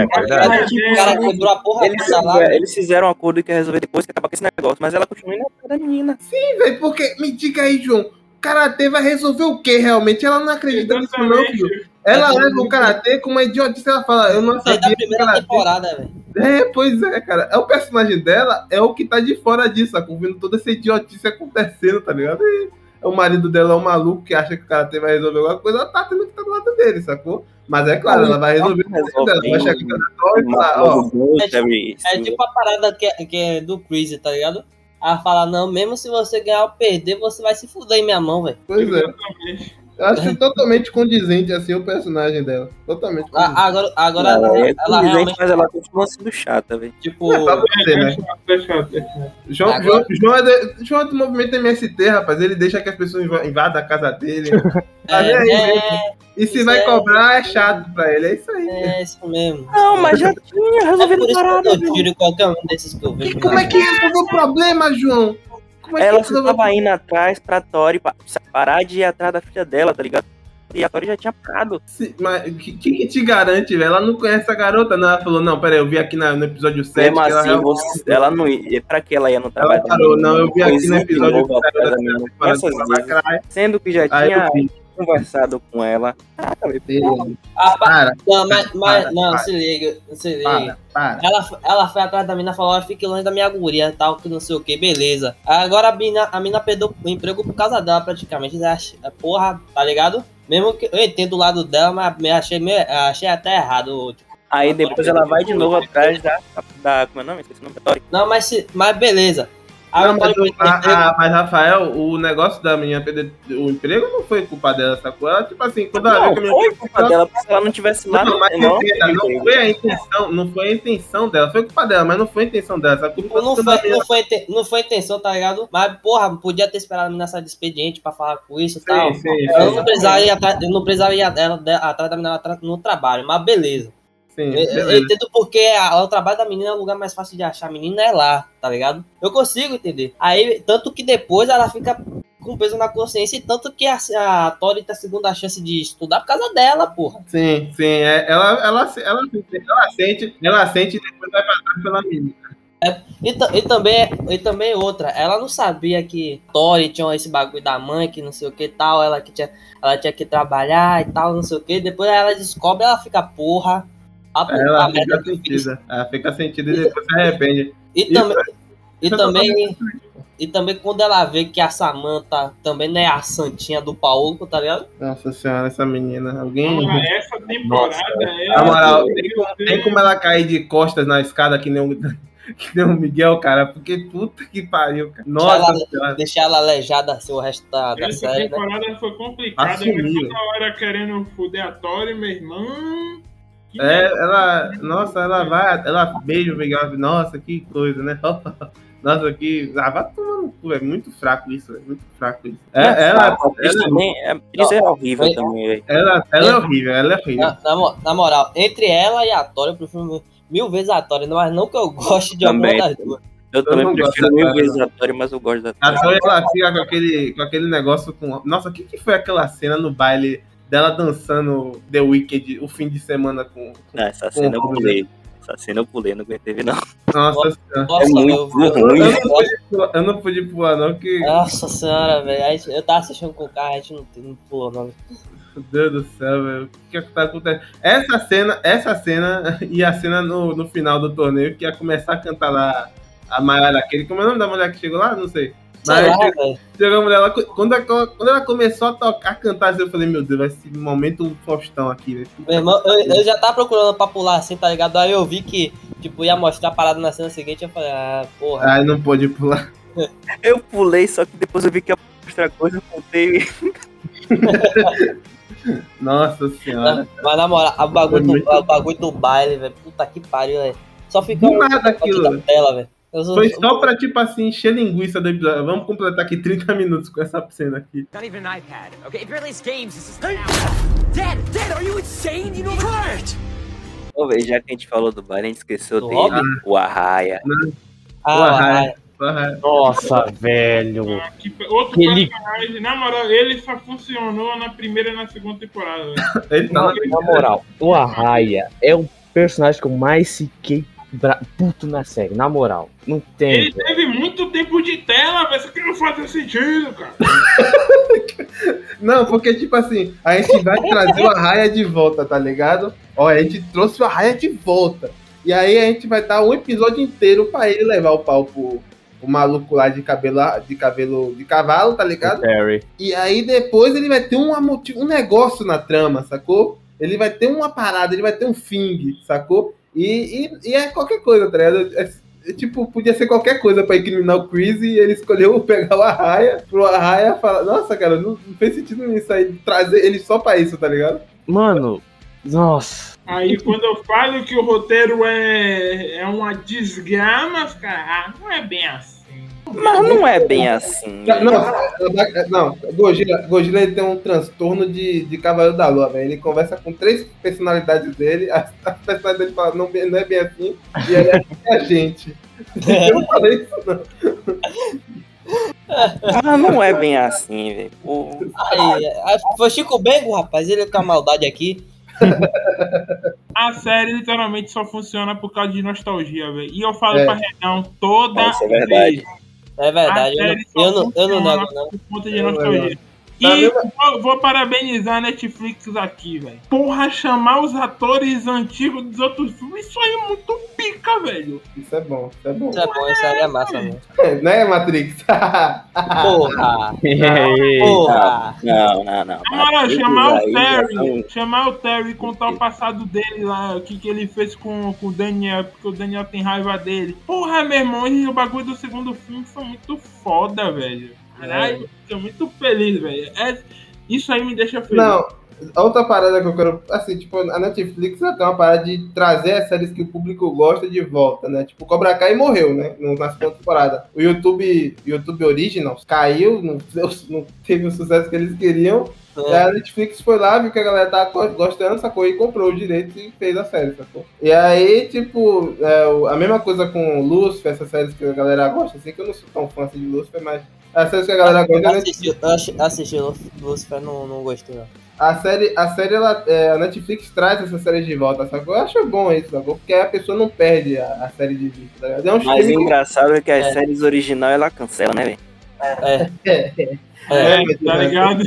verdade. o cara quebrou a porra Eles, fizeram- eles fizeram um acordo que ia resolver depois que acabar com esse negócio. Mas ela continua indo atrás da menina. Sim, velho, porque, me diga aí, João, Karatê vai resolver o quê, realmente? Ela não acredita nisso não, filho. Ela É, leva o Karatê com uma idiotice, ela fala, eu não sabia a que primeira Karatê... temporada, velho. É, pois é, cara. É o personagem dela, é o que tá de fora disso, sacou? Vendo toda essa idiotice acontecendo, tá ligado? E o marido dela é um maluco que acha que o Karatê vai resolver alguma coisa, ela tá tendo que estar do lado dele, sacou? Mas é claro, ela vai resolver o problema dela. Vai chegar na Troll e falar, ó, É tipo a parada que é, que é do Crazy, tá ligado? Ela fala, não, mesmo se você ganhar ou perder, você vai se fuder em minha mão, velho. pois é. Eu acho totalmente condizente, assim, o personagem dela. Totalmente condizente. A- Agora, agora ela, Ela é ela condizente, realmente, mas ela continua sendo chata, velho. tipo... É pra você, né? Deixa eu- deixa eu- João, Agora- João, João, é de- João é do movimento MST, rapaz. Ele deixa que as pessoas inva- invadam a casa dele. Tá É, aí, é, E se vai é- cobrar, é chato pra ele. É isso aí. é isso mesmo. Não, mas já tinha É resolvido por que parada, eu tiro qualquer um desses que eu vejo. E como é que resolveu o problema, João? Como é que Ela só tava indo atrás pra Tori pa- parar de ir atrás da filha dela, tá ligado? E a Tori já tinha parado. Se- Mas o que, que que te garante, velho? Ela não conhece a garota, não. Ela falou, não, peraí, eu vi aqui na- no episódio 7 Mesmo que ela assim, realmente- você- ela não ia. Pra que ela ia no Ela trabalho? parou, não, eu vi aqui no episódio novo 7 atrás da da menina. temporada Essas que ela vezes. lacrai. Sendo que já Aí tinha eu vi. Conversado com ela. Ah, pa- Para, não, mas, mas para, não, para. se liga, se liga. para, para. Ela, ela foi atrás da mina e falou, "Ó, fique longe da minha guria tal, que não sei o que, beleza. Agora a mina, a mina perdeu o emprego por causa dela, praticamente. Eu achei- Porra, tá ligado? Mesmo que eu entendo o lado dela, mas me achei, meio, achei até errado. tipo, Aí depois ela vai de novo atrás da. da como é o nome? Não, mas, se, mas beleza. Aí Não, mas, o- a- a- mas, Rafael, o negócio da menina perder o emprego não foi culpa dela, sacou? Ela, tipo assim, quando ela Não, a menina foi culpa dela, porque se ela não tivesse lá, Não, mas não, entenda, não foi a intenção, não foi a intenção dela, foi culpa dela, mas não foi a intenção dela, sabe? Culpa Não foi, não, foi, inten- não foi intenção, tá ligado? Mas, porra, podia ter esperado a menina sair do expediente pra falar com isso e tal. Sim, sim, Eu sim, não precisava ir atrás, eu não precisava ir ela- de- atrás da menina no trabalho, mas beleza. Sim, Eu, eu entendo porque a- o trabalho da menina é o lugar mais fácil de achar. A menina é lá, tá ligado? Eu consigo entender. Aí, tanto que depois ela fica com peso na consciência, e tanto que a, a Tori a segunda chance de estudar por causa dela, porra. Sim, sim, é, ela, ela, ela, ela, sente, ela sente e depois vai passar pela menina. E, ta- e também, e também outra, ela não sabia que Tori tinha esse bagulho da mãe, que não sei o que tal, ela que tinha, ela tinha que trabalhar e tal, não sei o que. Depois ela descobre, ela fica porra. A, Ela a fica fiz. sentida, ela fica sentida e depois se arrepende. E também, e é também, e também quando ela vê que a Samantha também não é a santinha do Paulo, tá ligado? Nossa senhora, essa menina, alguém... Porra, essa temporada é. Na moral, tem como, tem como ela cair de costas na escada que nem o, que nem o Miguel, cara, porque puta que pariu, cara. Nossa ela- senhora. Deixar ela aleijada assim o resto da, da Essa série, né? temporada foi complicada, Assumiu. né? Toda hora querendo fuder a Tori, meu irmão. É, ela, nossa, ela vai, ela beija o Miguel, nossa, que coisa, né? Nossa, que. Ah, vai tomar no cu, é muito fraco isso, é muito fraco isso. É, ela, Isso ela, também é, isso é horrível Foi- também, ela, ela é horrível, ela é horrível. Na, na mo- na moral, entre ela e a Tori, eu prefiro mil, vezes a Tori, mas não que eu goste de alguma Também. das duas. Eu também não gosto prefiro mil vezes a Tori, mas eu gosto da A Tori. Tori, ela fica com aquele, com aquele negócio com. Nossa, o que, que foi aquela cena no baile dela dançando The Wicked o fim de semana com. com Ah, Essa cena eu pulei. Essa cena eu pulei, não aguentei não. Nossa senhora. Nossa, É muito Eu, ruim. eu não pude pular, eu não pude pular, não, que. Nossa senhora, velho. A gente- Eu tava assistindo com o carro, a gente não, não pulou, não. Meu Deus do céu, velho. O que é que tá acontecendo? Essa cena, essa cena e a cena no, no final do torneio, que ia começar a cantar lá a Maiara aquele. Como é o nome da mulher que chegou lá? Não sei. Mas mulher lá. Quando, ela- quando ela começou a tocar, a cantar, assim, eu falei, meu Deus, vai ser um momento Faustão aqui, velho. Meu irmão, eu, eu já tava procurando pra pular assim, tá ligado? Aí eu vi que, tipo, ia mostrar a parada na cena seguinte, eu falei, ah, porra. Ai, não pôde pular. Eu pulei, só que depois eu vi que ia mostrar coisa, eu contei. Nossa senhora. Mas na moral, o bagulho, muito do, bagulho do baile, velho. Puta que pariu, velho. Só fica Do um nada aquilo. da tela, velho. Sou- Foi só pra, tipo assim, encher linguiça do episódio. Vamos completar aqui 30 minutos com essa cena aqui. Not even an iPad. Okay, if you're at least games, this is. Dad, Dad, are you insane? You know the. Ô, velho, já que a gente falou do bar, a gente esqueceu Do dele, o Arraia. Ah, Porra, ah, Porra. Nossa, velho. Ah, que- Outro Ele- personagem, na moral, ele só funcionou na primeira e na segunda temporada. Ele tá Na, na na moral, o Arraia é o personagem que eu mais fiquei puto na série. Na moral, não tem. Ele velho. teve muito tempo de tela, velho. Isso aqui não faz sentido, cara. Não, porque, tipo assim, a gente vai trazer o Arraia de volta, tá ligado? Ó, a gente trouxe o Arraia de volta. E aí a gente vai dar um episódio inteiro pra ele levar o pau pro, pro maluco lá de cabelo, de cabelo de cavalo, tá ligado? Perry. E aí depois ele vai ter um, um negócio na trama, sacou? Ele vai ter uma parada, ele vai ter um fing, sacou? E, e, e é qualquer coisa, tá ligado? É- é tipo, podia ser qualquer coisa pra incriminar o Chris e ele escolheu pegar o Arraia pro Arraia falar, nossa, cara, não, não fez sentido isso aí, trazer ele só pra isso, tá ligado? Mano, nossa. Aí quando eu falo que o roteiro é, é uma desgrama, cara, ah, não é bem assim. Mas não é bem assim. Não, não, não Gojira, Gojira ele tem um transtorno de, de Cavaleiro da Lua, velho. Ele conversa com três personalidades dele, a, a personalidade dele fala, não, não é bem assim, e aí é a gente. Eu não falei isso, não. Ah, não é bem assim, velho. Que foi Chico Bengo, rapaz. Ele com a maldade aqui. A série literalmente só funciona por causa de nostalgia, velho. E eu falo É. pra Renão toda Isso é verdade. É verdade. Eu, não- eu, não, eu não nego, não. por conta de É nostalgia. E Tá vendo? vou, vou parabenizar a Netflix aqui, velho. Porra, chamar os atores antigos dos outros filmes, isso aí é muito pica, velho. Isso é bom, isso é bom. Isso é bom, isso aí é massa, mano. né, Matrix? Porra! Porra! Não, não, não. Moral, Esses chamar o Terry, são- chamar o Terry e contar o passado dele lá, o que, que ele fez com, com o Daniel, porque o Daniel tem raiva dele. Porra, meu irmão, e o bagulho do segundo filme foi muito foda, velho. Caralho, tô muito feliz, velho. É, isso aí me deixa feliz. Não, outra parada que eu quero. Assim, tipo, a Netflix ela tem uma parada de trazer as séries que o público gosta de volta, né? Tipo, Cobra Kai morreu, né? Na segunda temporada. O YouTube, YouTube Originals caiu, não, não teve o sucesso que eles queriam. E É. a Netflix foi lá, viu que a galera tava co- gostando, sacou? E comprou o direito e fez a série, sacou? E aí, tipo, é, a mesma coisa com Lucifer, essas séries que a galera gosta, assim, que eu não sou tão fã assim, de Lucifer, mas as séries que a galera gosta, a Netflix Assisti, eu assisti- assisti Lu- Lucifer, não, não gostei, não. a série, a série ela, é, a Netflix traz essa série de volta, sacou? Eu acho bom isso, sacou? Porque aí a pessoa não perde a, a série de vista, tá ligado? É um Mas o streaming- engraçado é que as É. séries original ela cancela, né, velho? É, É, é. mas- tá ligado?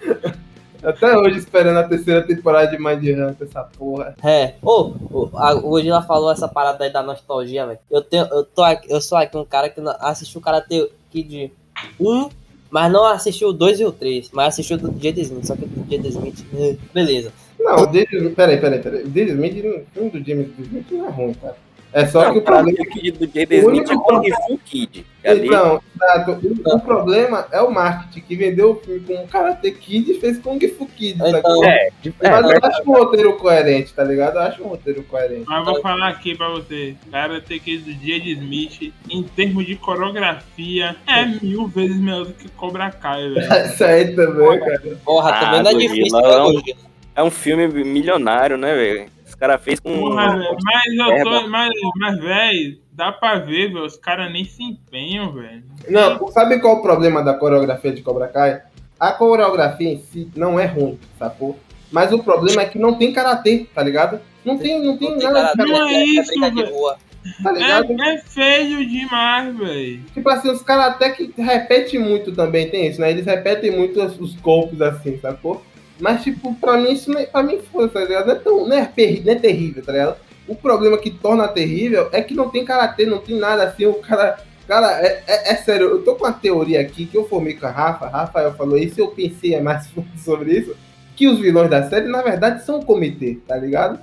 Até hoje esperando a terceira temporada de Mind Hunter, essa porra. É, ô, ô, a- o Odila falou essa parada aí da nostalgia, velho. Eu tenho, eu tô aqui, eu sou aqui um cara que assistiu o Karate Kid 1, mas não assistiu o 2 e o 3, mas assistiu do Jada Smith, só que do Jada Smith, eh, beleza. Não, o David, peraí, peraí, peraí. O David Smith, o filme do James Smith não é ruim, cara. É só que o problema. o Kid do Jada O Smith é único- Kung Fu Kid. Então, exato. O, o problema é o marketing, que vendeu o filme com Karate Kid e fez Kung Fu Kid, Então, sacou? É, é, Mas eu acho um roteiro coerente, tá ligado? Eu acho um roteiro coerente. Mas vou falar aqui pra você, cara, ter que do Jade Smith, em termos de coreografia, é mil vezes melhor do que Cobra Kai, velho. Isso aí também, cara. porra, Ah, também não é Godila, difícil, é é um filme milionário, né, velho? Os caras fez com. Porra, velho, mas eu É, tô, mas, mas, velho, dá pra ver, velho, os caras nem se empenham, velho. Não, sabe qual o problema da coreografia de Cobra Kai? A coreografia em si não é ruim, sacou? Mas o problema é que não tem karatê, tá ligado? Não tem, não tem Não tem nada, cara, Não é é, isso, velho. tá? É, é feio demais, velho. Tipo assim, os caras até que repetem muito também, tem isso, né? Eles repetem muito os, os golpes assim, sacou? Mas, tipo, pra mim, isso é, pra mim foi, tá ligado? Não é, tão, não, é não é terrível, tá ligado? O problema que torna terrível é que não tem karatê, não tem nada assim, o cara. Cara, é, é- é sério, eu tô com uma teoria aqui que eu formei com a Rafa, Rafael falou isso, eu pensei mais sobre isso, que os vilões da série, na verdade, são um comitê, tá ligado?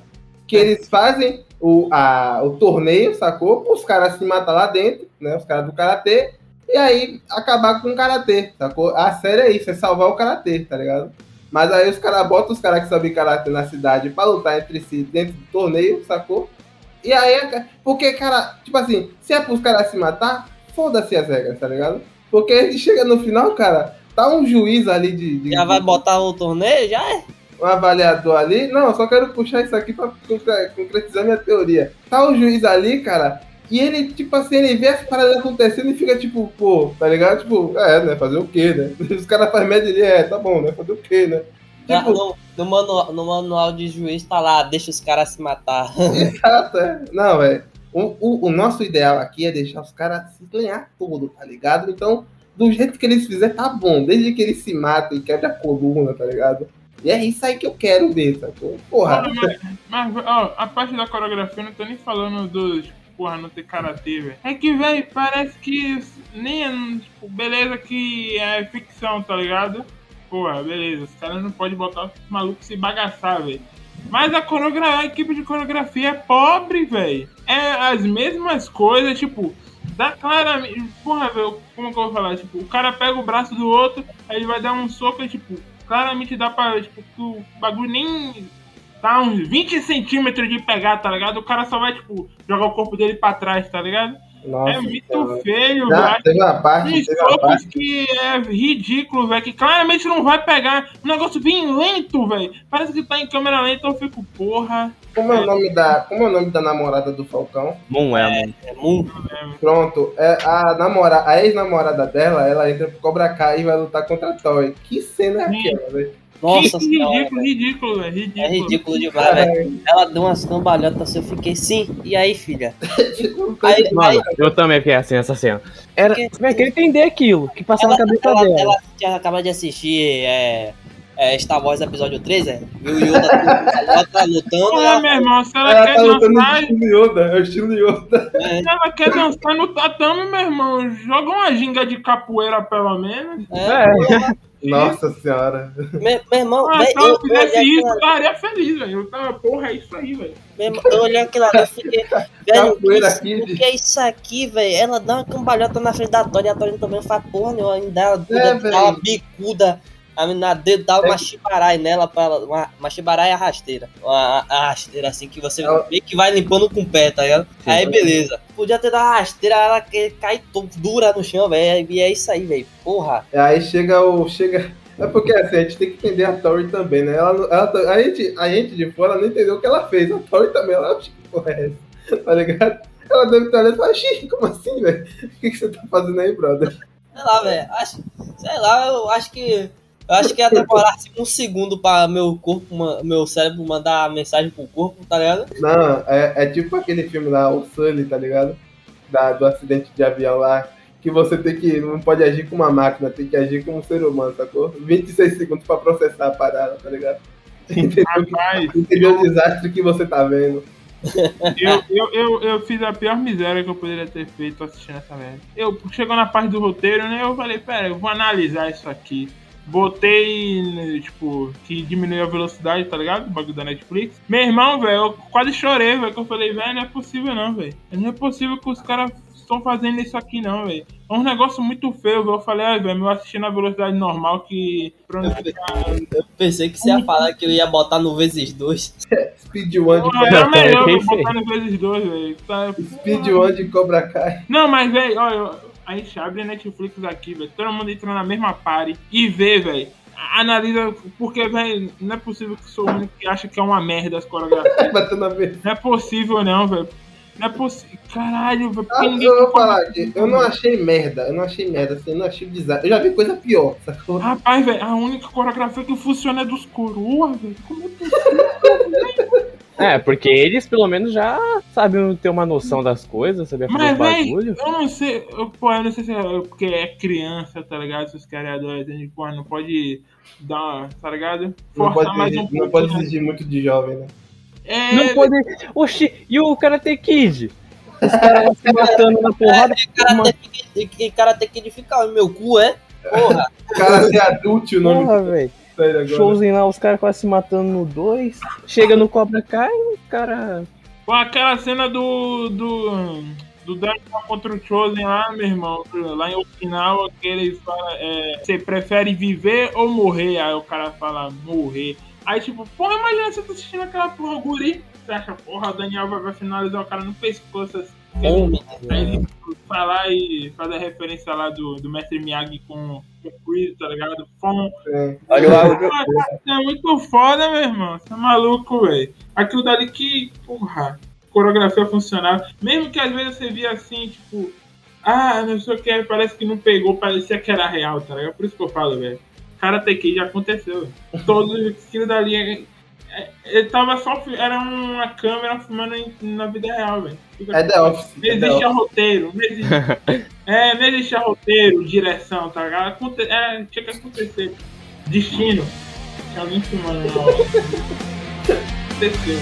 Que eles fazem o, a, o torneio, sacou? Os caras se matam lá dentro, né? Os caras do karatê, e aí acabar com o karatê, sacou? A série é isso, é salvar o karatê, tá ligado? Mas aí os caras botam os caras que sabem karatê na cidade pra lutar entre si dentro do torneio, sacou? E aí, porque, cara, tipo assim, se é pros caras se matar, foda-se as regras, tá ligado? Porque a gente chega no final, cara, tá um juiz ali de. de- Já vai botar o torneio? Já é. um avaliador ali. Não, só quero puxar isso aqui pra concre- concretizar minha teoria. Tá o juiz ali, cara, e ele, tipo assim, ele vê as paradas acontecendo e fica tipo, pô, tá ligado? Tipo, é, né? Fazer o quê, né? Os caras fazem média ali, é, tá bom, né? Fazer o quê, né? Tipo, no, no manual, no manual de juiz tá lá, deixa os caras se matar. exato, é. Não, é. O, o, o nosso ideal aqui é deixar os caras se ganhar tudo, tá ligado? Então, do jeito que eles fizerem, tá bom. Desde que eles se matem e quebrem a coluna, tá ligado? E é isso aí que eu quero ver, sacou? Porra. Mas, ó, a parte da coreografia, eu não tô nem falando dos. Porra, não ter karatê, velho. É que, velho, parece que nem é. Tipo, beleza que é ficção, tá ligado? Porra, beleza. Os caras não podem botar os malucos se bagaçar, velho. Mas a, coreogra... a equipe de coreografia é pobre, velho. É as mesmas coisas, tipo, dá claramente. Porra, velho, como que eu vou falar? Tipo, o cara pega o braço do outro, aí ele vai dar um soco e, tipo, claramente dá pra. Tipo, o bagulho nem tá uns 20 centímetros de pegar, tá ligado? O cara só vai, tipo, jogar o corpo dele pra trás, tá ligado? Nossa, é muito cara. feio, velho. teve uma parte, Tem teve uma parte. que é ridículo, velho, que claramente não vai pegar. Um negócio bem lento, velho. Parece que tá em câmera lenta, eu fico, porra. Como é o nome da, como é o nome da namorada do Falcão? Moon é, mano. É muito. Pronto, é, a namora, a ex-namorada dela, ela entra pro Cobra Kai e vai lutar contra a Toy. Que cena é aquela, velho? Nossa que senhora. ridículo, ridículo, velho. Ridículo. É ridículo demais, velho. Ela deu umas cambalhotas assim, eu fiquei, sim, e aí, filha? Aí, aí Mano, eu também fiquei assim nessa cena. Era. Porque- Como é que eu entender aquilo? Que passava ela, na cabeça ela, dela. ela tinha acabado de assistir é, é, Star Wars episódio 3, é? Viu o Yoda ela tá lutando, ela, meu irmão, se ela, Ela quer tá no dançar, estilo Yoda, é o estilo Yoda. é, se ela quer dançar no tatame, meu irmão, joga uma ginga de capoeira, pelo menos. é, Nossa senhora. meu, meu irmão, Ah, ela eu, eu, fizesse olhei isso, aquilo eu estaria feliz, velho. Eu tava, porra, é isso aí, velho. eu olhei aquilo ali, eu fiquei, velho, Capoeira isso, aqui, o que é isso aqui, velho? Ela dá uma cambalhota na frente da Tori, a Tori também não faz porra nenhuma, ainda ela É, velho. bicuda, a menina dele dá uma É. chibarai nela, pra ela, uma, uma chibarai rasteira, uma a rasteira assim, que você Ela- meio que vai limpando com o pé, tá ligado? Aí beleza, podia ter dado uma rasteira, ela cai dura no chão, velho, e é isso aí, velho, porra. Aí chega o. Chega. É porque assim, a gente tem que entender a Tori também, né? Ela, ela, tá- a, gente, a gente de fora não entendeu o que ela fez. A Tori também, ela, "Oxi, que porra é essa? Tá ligado? Ela deve estar olhando e falar, "Xi, como assim, velho? O que, que você tá fazendo aí, brother? Sei lá, velho. Sei lá, eu acho que. Eu acho que ia demorar assim, um segundo pra meu corpo, meu cérebro mandar a mensagem pro corpo, tá ligado? Não, é, é tipo aquele filme lá, o Sully, tá ligado? Da, do acidente de avião lá. Que você tem que. Não pode agir com uma máquina, tem que agir como um ser humano, sacou? 26 segundos pra processar a parada, tá ligado? Entendeu, Rapaz, entendeu o desastre que você tá vendo? eu, eu, eu, eu fiz a pior miséria que eu poderia ter feito assistindo essa merda. Eu, chegou na parte do roteiro, né? Eu falei, pera, eu vou analisar isso aqui. Botei, tipo, que diminuiu a velocidade, tá ligado? O bagulho da Netflix. Meu irmão, velho, eu quase chorei, velho, que eu falei, velho, não é possível não, velho. Não é possível que os caras estão fazendo isso aqui não, velho. É um negócio muito feio, velho. Eu falei, ah, velho, eu assisti na velocidade normal que... Eu pensei que você ia falar que eu ia botar no vezes dois. Speed One de Cobra Era melhor botar no vezes dois, velho. Tá... Speed One de Cobra Kai. Não, mas, velho, olha, a gente abre a Netflix aqui, velho. Todo mundo entra na mesma party e vê, velho. Analisa, porque, velho, não é possível que sou o único que acha que é uma merda as coreografias. Batendo a. Não é possível, não, velho. Não é possível. Caralho, velho. Ah, eu vou falar aqui, eu não achei merda, eu não achei merda, assim, eu não achei bizarro. Eu já vi coisa pior, sacou? Rapaz, velho, a única coreografia que funciona é dos coroas, velho. Como é possível? É, porque eles pelo menos já sabem ter uma noção das coisas, saber fazer Mas, os véi, bagulho. eu não sei, eu, pô, eu não sei se é porque é criança, tá ligado? Se os caras adolescentes, pô, não pode dar, tá ligado? Não Forçar pode, mais um exigir, não pode exigir muito de jovem, né? É, Não pode. Oxi, e o Karate Kid? Os caras se matando na porrada. Uma... Cara, tem que, que cara tem que edificar o meu cu, é? Porra. O cara ser adulto o nome Porra, velho. Sério agora. Showzinho lá, os caras quase se matando no 2. Chega no Cobra Kai, o cara. pô, aquela cena do. do. do Daniel contra o Chosen lá, meu irmão, lá em Okinawa, que ele fala, é, você prefere viver ou morrer? Aí o cara fala, morrer. Aí tipo, porra, imagina você tá assistindo aquela porra, o guri, você acha, porra, o Daniel vai, vai finalizar o cara no pescoço assim. Aí ele falar e fazer a referência lá do, do Mestre Miyagi com o Chris, tá ligado? Fom. É. Olha o áudio. É muito foda, meu irmão. Você é maluco, velho. Aquilo dali que, porra, coreografia funcionava. Mesmo que às vezes você via assim, tipo, ah, não sei o que, parece que não pegou, parecia que era real, tá ligado? Por isso que eu falo, velho. Karate Kid já aconteceu, velho. Todos aquilo dali. é- Ele tava só. Era uma câmera filmando na vida real, velho. É The Office. não É The existia Office. roteiro, não existia. é, não existia roteiro, direção, tá ligado? Aconte- é, tinha que acontecer. Destino. Tinha alguém filmando na hora. Aconteceu.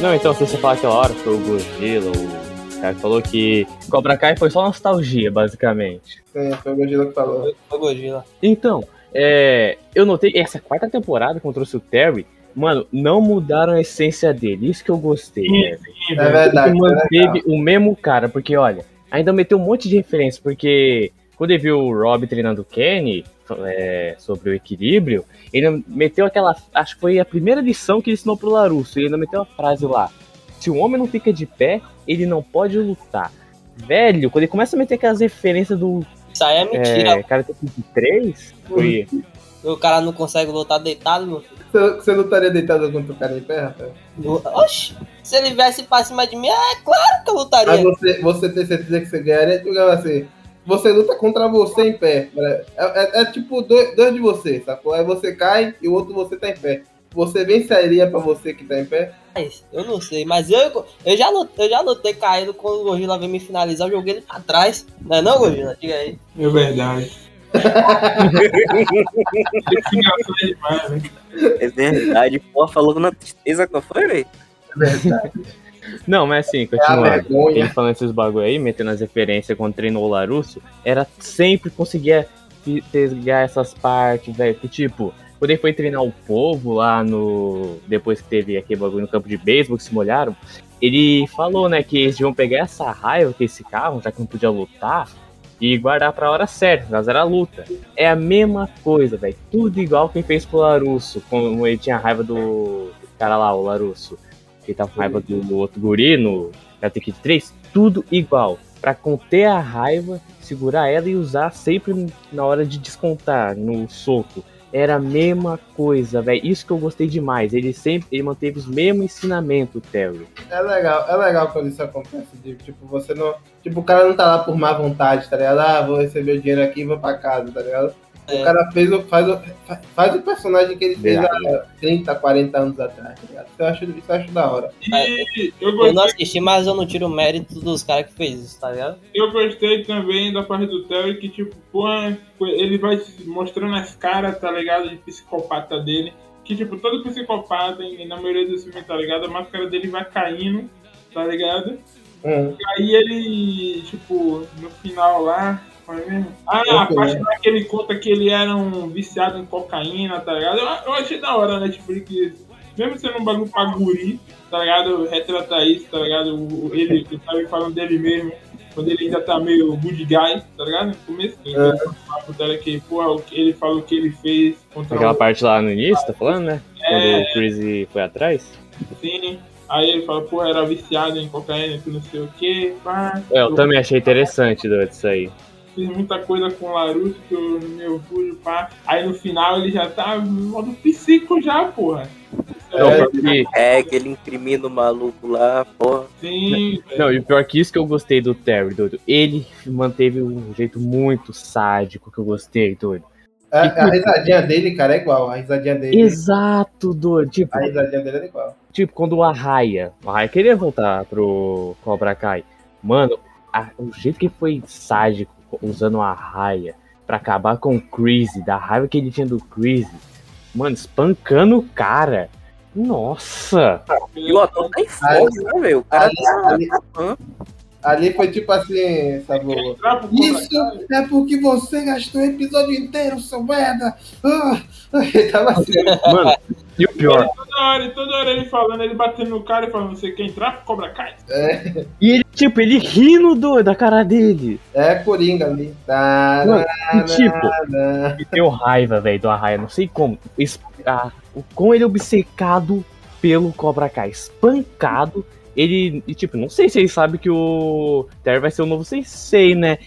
Não, então, se você falar aquela hora, foi o Godzilla, o cara que falou que Cobra Kai foi só nostalgia, basicamente. Sim, foi o Godzilla que falou. Foi Godzilla. Então, é, eu notei que essa quarta temporada, quando trouxe o Terry, mano, não mudaram a essência dele. Isso que eu gostei, Sim, né? É verdade. Ele é manteve o mesmo cara, porque olha, ainda meteu um monte de referência, porque quando ele viu o Rob treinando o Kenny é, sobre o equilíbrio, ele meteu aquela. Acho que foi a primeira lição que ele ensinou pro Larusso. Ele ainda meteu uma frase lá: Se o homem não fica de pé, ele não pode lutar. Velho, quando ele começa a meter aquelas referências do Isso aí é mentira. é, Karate Kid 3, foi. O cara não consegue lutar deitado, meu filho. Você, você lutaria deitado contra o cara em pé, rapaz? Oxi, se ele viesse pra cima de mim, é claro que eu Mas lutaria. você, você tem certeza que você ganharia? Tu ganha assim. Você luta contra você em pé. É, é- é tipo dois, dois de você, sacou? Aí você cai e o outro você tá em pé. Você venceria pra você que tá em pé? Eu não sei, mas eu, eu, já, lutei, eu já lutei caído quando o Godzilla veio me finalizar, eu joguei ele pra trás. Não é não, Godzilla? Diga aí. É verdade. É né? É verdade. Pô, falou na tristeza qual foi, velho? Não, mas assim, É continuando. vergonha. Ele falando esses bagulho aí, metendo as referências quando treinou o Larusso, era sempre conseguir fi- pegar essas partes, velho. Que tipo, quando ele foi treinar o povo lá no. Depois que teve aquele bagulho no campo de beisebol que se molharam, ele falou, né, que eles iam pegar essa raiva que esse carro, já que não podia lutar, e guardar pra hora certa, caso era a luta. É a mesma coisa, velho. Tudo igual quem fez com o Larusso, como ele tinha raiva do cara lá, o Larusso. Que tava com raiva do, do outro guri no Karate Kid 3, tudo igual. Pra conter a raiva, segurar ela e usar sempre na hora de descontar no soco. Era a mesma coisa, velho. Isso que eu gostei demais. Ele sempre ele manteve os mesmos ensinamentos, Terry. É legal, é legal quando isso acontece. De, tipo, você não. Tipo, o cara não tá lá por má vontade, tá ligado? Ah, vou receber o dinheiro aqui e vou pra casa, tá ligado? É. O cara fez o, faz, o, faz o personagem que ele fez Verdade. há 30, 40 anos atrás, tá? Isso eu acho, isso eu acho da hora. E eu Eu gostei, não assisti, mas eu não tiro o mérito dos caras que fez isso, tá ligado? eu gostei também da parte do Terry que, tipo, pô, ele vai mostrando as caras, tá ligado? De psicopata dele. Que, tipo, todo psicopata, e na maioria dos filmes, tá ligado? A máscara dele vai caindo, tá ligado? Hum. Aí ele, tipo, no final lá? Ah, a parte também. lá que ele conta que ele era um viciado em cocaína, tá ligado? Eu, eu achei da hora, né? Tipo, que mesmo sendo um bagulho pra guri, tá ligado? Retratar isso, tá ligado? O- Ele, eu tava falando dele mesmo, quando ele ainda tá meio good guy, tá ligado? No começo, ele É. que, porra, o que ele falou que ele fez contra Aquela o parte lá no início, tá falando, né? Quando É. o Chris foi atrás. Cine. Aí ele fala, porra, era viciado em cocaína, que não sei o que, pá. É, eu também achei interessante do- disso aí. Fiz muita coisa com o Larusso, que eu no meu orgulho, pá. Aí no final ele já tá no modo psico já, porra. É, É, que ele incrimina o maluco lá, porra. Sim, não, e o pior que isso que eu gostei do Terry, doido. Ele manteve um jeito muito sádico que eu gostei, doido. A, a risadinha dele, cara, é igual. A risadinha dele. Exato, doido. Tipo, A risadinha dele é igual. tipo quando o Arraia, o Arraia queria voltar pro Cobra Kai. Mano, a- o jeito que foi sádico usando o Arraia pra acabar com o Crazy, da raiva que ele tinha do Crazy. Mano, espancando o cara. Nossa! E o ator tá em fogo, né, velho? O cara Ali, tá. Ali, foi tipo assim, Cobra Isso é porque você gastou o episódio inteiro, seu merda! Ah. Ele tava assim. Mano, e o pior, Toda hora, toda hora ele falando, ele batendo no cara e falando, você quer entrar pro Cobra Kai? É, e ele, tipo, ele rindo do, da cara dele. é Coringa ali. Tá, Mano, tá, e tipo, tá. me deu raiva, velho, do Arraia, não sei como. Es- ah, o como ele obcecado pelo Cobra Kai, espancado. Ele, e, tipo, não sei se ele sabe que o Terry vai ser o novo Sensei, né?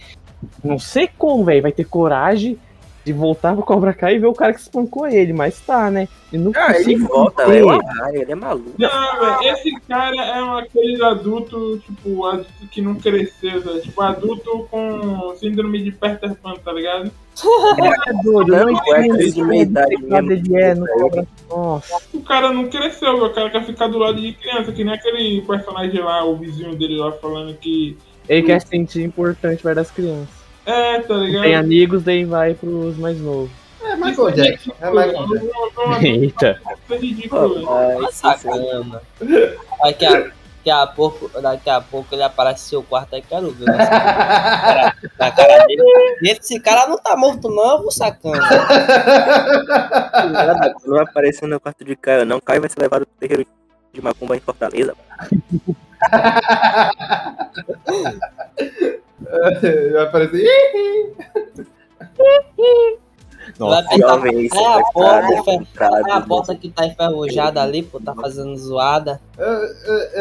Não sei como, velho, vai ter coragem de voltar pro Cobra Kai e ver o cara que espancou ele, mas tá, né? E não Ah, ele volta, entender. velho. Ah, ele é maluco. Não, velho, esse cara é aquele adulto, tipo, adulto que não cresceu, velho. Tipo, adulto com síndrome de Peter Pan, tá ligado? É doido, eu não Não, é de obcecado mesmo. ele é no Cobra Nossa. O cara não cresceu. O cara quer ficar do lado de criança, que nem aquele personagem lá, o vizinho dele lá falando que. Ele quer se sentir importante perto das crianças. É, tá ligado? Tem amigos, daí vai pros mais novos. É Michael Jackson. É Michael Jackson. Eita. É ridículo, Sacana. Daqui a, daqui a pouco, daqui a pouco ele aparece no seu quarto aí, quero ver. né? Na cara dele. Esse cara não tá morto, não, sacana. Nada, não vai aparecer no quarto de Caio, não. Caio vai ser levado pro terreiro de Macumba em Fortaleza. Vai aparecer. Vai Nossa, pensar, Jovem, esse é a porta, é infiltrado, é a porta que tá enferrujada ali, pô, tá fazendo zoada. Eu,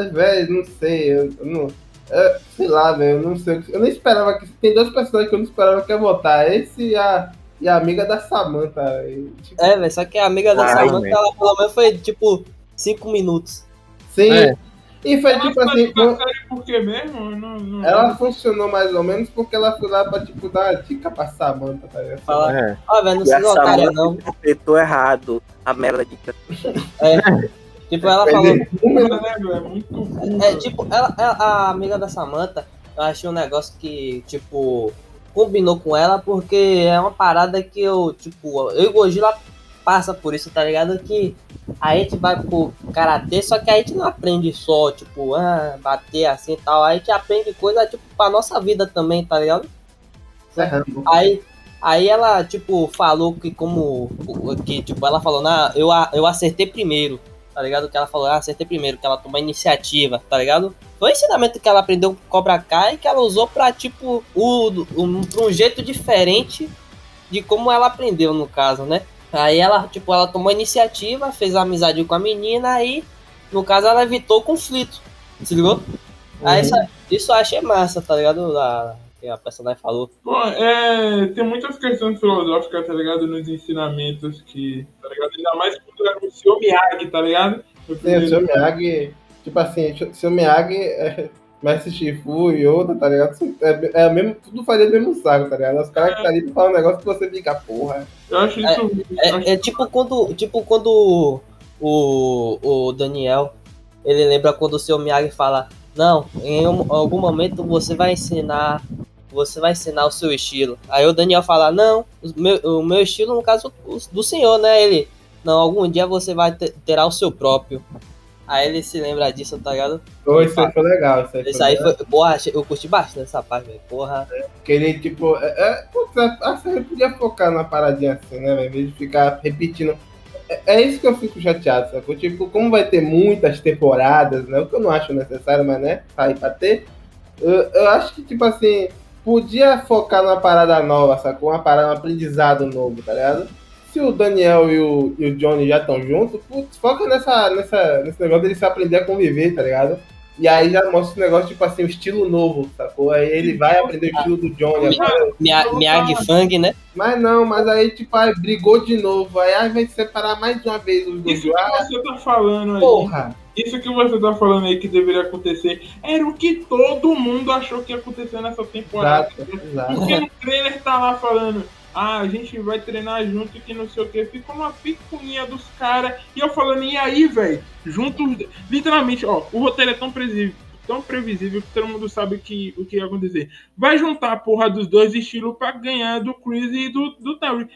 eu, velho, não sei. Eu, não. eu- sei lá, velho. Eu não sei. Eu nem esperava que. Tem dois personagens que eu não esperava que ia botar. Esse e a, e a amiga da Samantha. Tipo, É, velho, só que a amiga da Ai, Samantha, ela pelo menos foi tipo 5 minutos. sim. É. E foi Ela tipo assim. na série por quê mesmo? Não, não... Ela funcionou mais ou menos porque ela foi lá pra, tipo, dar uma dica pra Samantha, tá ligado? Fala, é. ó, velho, não se otária não. interpretou errado a merda de Tipo, ela falou, né? É muito burro. É, tipo, ela, ela- a amiga da Samantha, eu achei um negócio que, tipo, combinou com ela, porque é uma parada que eu, tipo, eu e o Gojira passa por isso, tá ligado? Que a gente vai pro karatê, só que a gente não aprende só, tipo, ah, bater assim e tal. A gente aprende coisa, tipo, pra nossa vida também, tá ligado? É Rambo. Aí, aí ela, tipo, falou que como. Que, tipo, ela falou, nah, eu, eu acertei primeiro, tá ligado? Que ela falou, ah, acertei primeiro, que ela tomou iniciativa, tá ligado? Foi o ensinamento que ela aprendeu com Cobra Kai que ela usou pra, tipo, o, um, pra um jeito diferente de como ela aprendeu, no caso, né? Aí ela, tipo, ela tomou a iniciativa, fez amizade com a menina, aí, no caso, ela evitou o conflito. Se ligou? Aí isso, isso eu achei massa, tá ligado? A, que a personagem falou. Bom, é, tem muitas questões filosóficas, tá ligado? Nos ensinamentos que, tá ligado? Ainda mais quando é o Sr. Miyagi, tá ligado? O Sim, o seu Miyagi. Tipo assim, o seu Miyagi, é, Mestre Shifu e Yoda, tá ligado? É, é mesmo, tudo faria do mesmo saco, tá ligado? Os caras que tá ali pra falar um negócio que você fica, porra. Eu acho isso. eu acho É, é tipo quando, tipo quando o, o Daniel, ele lembra quando o seu Miyagi fala, não, em um- algum momento você vai ensinar, você vai ensinar o seu estilo. Aí o Daniel fala, não, o meu, o meu estilo, no caso o do senhor, né? Ele, não, algum dia você vai ter, terá o seu próprio. Aí ele se lembra disso, tá ligado? Pô, isso aí foi legal. Isso aí Isso foi aí foi, porra, eu curti bastante essa parte, velho. Porra. Que ele, tipo, é, é, putz, a série podia focar numa paradinha assim, né, velho? Em vez de ficar repetindo. É, é isso que eu fico chateado, sacou? Tipo, como vai ter muitas temporadas, né? O que eu não acho necessário, mas né? Tá aí pra ter. Eu, eu acho que, tipo assim, podia focar numa parada nova, sacou? Uma parada, um aprendizado novo, tá ligado? Se o Daniel e o, e o Johnny já estão juntos, putz, foca nessa, nessa, nesse negócio deles se aprender a conviver, tá ligado? E aí já mostra o negócio, tipo assim, o estilo novo, sacou? Aí ele vai aprender o estilo do Johnny Miyagi Fang, né? Mas não, mas aí, tipo, aí brigou de novo. Aí invés de separar mais uma vez os dois. Isso que Ah, você tá falando aí. porra! Isso que você tá falando aí que deveria acontecer era o que todo mundo achou que ia acontecer nessa temporada. Exato, exato. Porque no trailer tá lá falando, ah, a gente vai treinar junto que não sei o que. Fica uma picuinha dos caras. E eu falando, e aí, velho? Juntos. Literalmente, ó, o roteiro é tão previsível. Tão previsível que todo mundo sabe que, o que ia acontecer. Vai juntar a porra dos dois estilos pra ganhar do Chris e do, do Terry.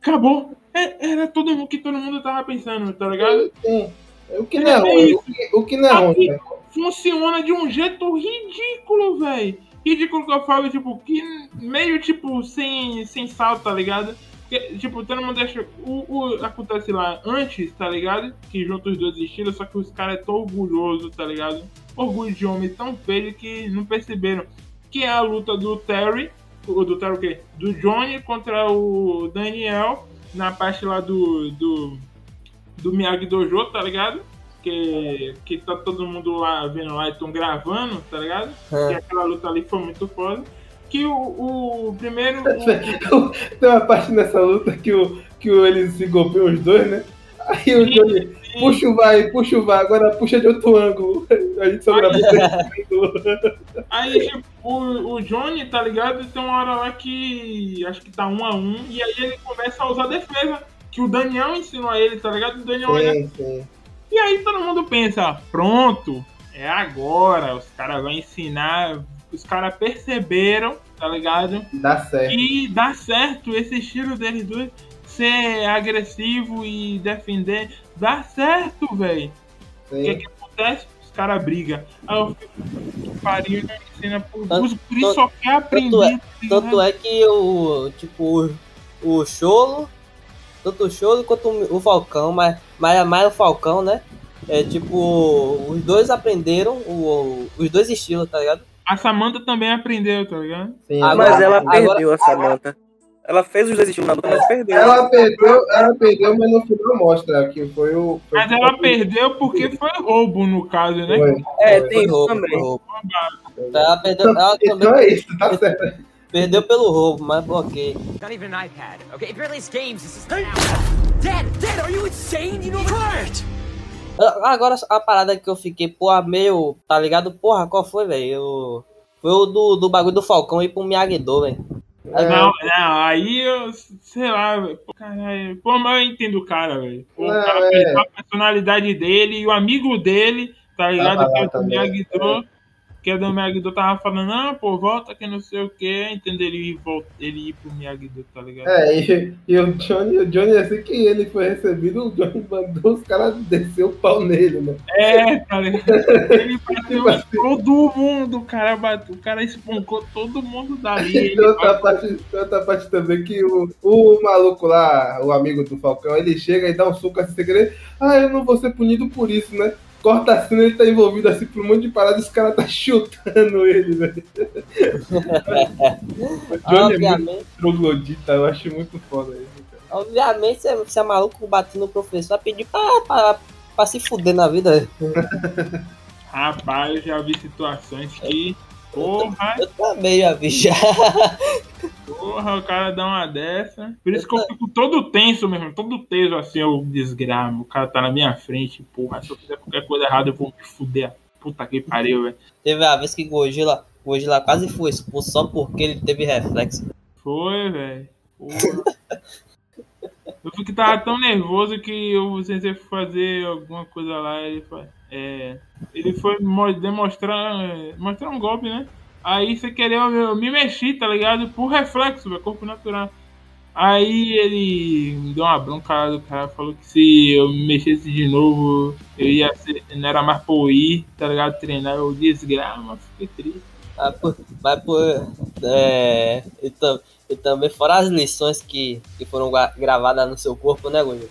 Acabou. É- era todo mundo que todo mundo tava pensando, tá ligado? Sim. O que não é ruim, o que, o que não é ruim, né? funciona de um jeito ridículo, velho. Ridículo que eu falo, tipo, que meio tipo sem, sem salto, tá ligado? Porque, tipo, todo mundo acha. O, o, acontece lá antes, tá ligado? Que junta os dois estilos, só que os caras é tão orgulhoso, tá ligado? Orgulho de homem tão feio que não perceberam. Que é a luta do Terry. O do Terry o quê? Do Johnny contra o Daniel. Na parte lá do. do. do Miyagi Dojo, tá ligado? Que, que tá todo mundo lá vendo lá e estão gravando, tá ligado? É. E aquela luta ali foi muito foda. Que o, o primeiro. o- Tem uma parte nessa luta que, o, que o, eles se golpeiam os dois, né? Aí o Johnny, puxa o vai, puxa o vai, agora puxa de outro ângulo. A gente só gravou. Aí, tipo, o, o Johnny, tá ligado? Tem uma hora lá que acho que tá um a um, e aí ele começa a usar defesa. Que o Daniel ensinou a ele, tá ligado? O Daniel olha Sim, sim. E aí todo mundo pensa, pronto, é agora, os caras vão ensinar, os caras perceberam, tá ligado? Dá certo. E dá certo esse estilo deles dois ser agressivo e defender, dá certo, velho. O que, que acontece? Os caras brigam. Aí eu fico, que pariu, não ensina por Tanto- os guris só quer aprender. tanto é- tá ligado? Tanto é que o. Tipo, o, o Cholo. Tanto o Cholo quanto o, o Falcão, mas, mas é mais o Falcão, né? É tipo, os dois aprenderam o, os dois estilos, tá ligado? A Samantha também aprendeu, tá ligado? sim. Agora- Mas ela agora- perdeu a Samantha. Ela fez os dois estilos na luta, mas perdeu. Ela perdeu, ela perdeu, mas no final mostra que foi o. Foi Mas ela perdeu porque foi roubo, no caso, né? Foi. É, Foi. tem roubo, também. roubo. Ela perdeu, ela Então também é isso, tá certo. Perdeu pelo roubo, mas ok. Not even an iPad. Okay, it barely games. This is Dad, Dad, are you insane? You know what? Ah, Agora a parada que eu fiquei, porra, meio. Tá ligado? Porra, qual foi, velho? Foi o do, do bagulho do Falcão ir pro Miyagi-Do, velho. É, Não, não, aí eu, sei lá, velho. Pô, Caralho, pô, mas eu entendo o cara, velho. O Não, cara é. a personalidade dele e o amigo dele, tá ligado? Tava que é também, Miyagi-Do. Que do Miyagi-Do tava falando, não, pô, volta que não sei o que. Entendeu? Ele ele ir pro Miyagi-Do, tá ligado? É, e, e o Johnny, o Johnny, assim que ele foi recebido, o Johnny mandou os caras descer o pau nele, né? É, tá ligado? Ele bateu Tipo assim. todo mundo, o cara bateu, o cara espancou todo mundo dali. E Ele tem outra parte, outra parte também que o, o maluco lá, o amigo do Falcão, ele chega e dá um soco assim sem querer. Ah, eu não vou ser punido por isso, né? Corta a cena, ele tá envolvido assim por um monte de paradas e os caras tá chutando ele, velho. o Johnny é muito Obviamente, troglodita, eu acho muito foda isso. cara. obviamente, se é, se é maluco batendo no professor, vai pedir pra, pra, pra se fuder na vida. Rapaz, eu já vi situações que. Porra, Eu também já vi já. porra, o cara dá uma dessa. Por isso que eu fico todo tenso mesmo, todo teso assim, eu desgramo. O cara tá na minha frente, porra. Se eu fizer qualquer coisa errada, eu vou me fuder. Puta que pariu, velho. Teve a vez que Gojira, Gojira quase foi expulso só porque ele teve reflexo. Foi, velho. Eu fico tava tão nervoso que eu tentei fazer alguma coisa lá. Ele foi, é, ele foi mo- demonstrar mostrar um golpe, né? Aí você querer eu, me mexi, tá ligado? Por reflexo, velho, corpo natural. Aí ele deu uma bronca do cara, falou que se eu me mexesse de novo, eu ia ser, não era mais eu ir, tá ligado? Treinar, eu desgrama, fiquei triste. Mas por, mas por é, e, tam- e também fora as lições que, que foram gra- gravadas no seu corpo, né, Gojira?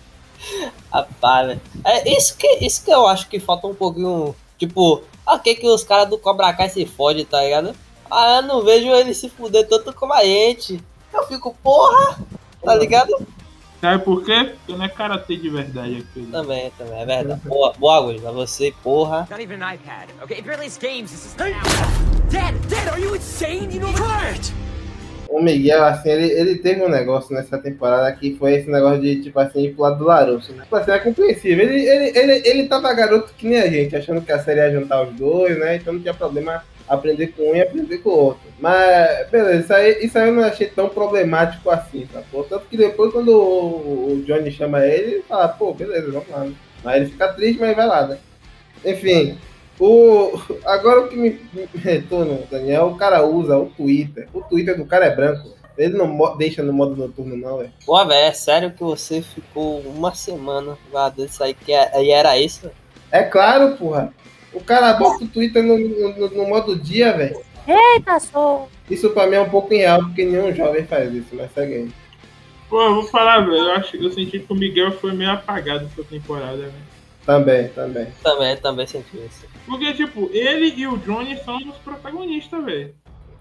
Rapaz, velho. É isso que, isso que eu acho que falta um pouquinho. Tipo, ah, que que os caras do Cobra Kai se fodem, tá ligado? Ah, eu não vejo ele se fuder tanto como a gente. Eu fico, porra, tá ligado? Sabe por quê? Porque não é karatê de verdade aquilo. Também, também, é verdade. Boa, boa, Guri, pra você, porra. Not even an iPad. Okay, it barely has games. This is Dad, Dad, are you insane? You know Quiet! O Miguel, assim, ele, ele teve um negócio nessa temporada que foi esse negócio de, tipo assim, ir pro lado do Larusso, né? Tipo assim, é compreensível. Ele, ele, ele, ele tava garoto que nem a gente, achando que a série ia juntar os dois, né? Então não tinha problema aprender com um e aprender com o outro. Mas, beleza, isso aí, isso aí eu não achei tão problemático assim, tá? Tanto que depois, quando o, o Johnny chama ele, ele fala, pô, beleza, vamos lá. Né? Aí ele fica triste, mas vai lá, né? Enfim, o, agora o que me, me retorna, Daniel, o cara usa o Twitter. O Twitter do cara é branco. Ele não mo- deixa no modo noturno, não, velho. Pô, velho, é sério que você ficou uma semana guardando isso aí, que é- e era isso? É claro, porra. O cara bota o Twitter no, no, no modo dia, velho. Eita, sou. Isso pra mim é um pouco irreal, porque nenhum jovem faz isso, mas segue aí. Pô, eu vou falar, velho. Eu, acho, eu senti que o Miguel foi meio apagado essa temporada, velho. Também, também. Também, também senti isso. Porque, tipo, ele e o Johnny são os protagonistas, velho.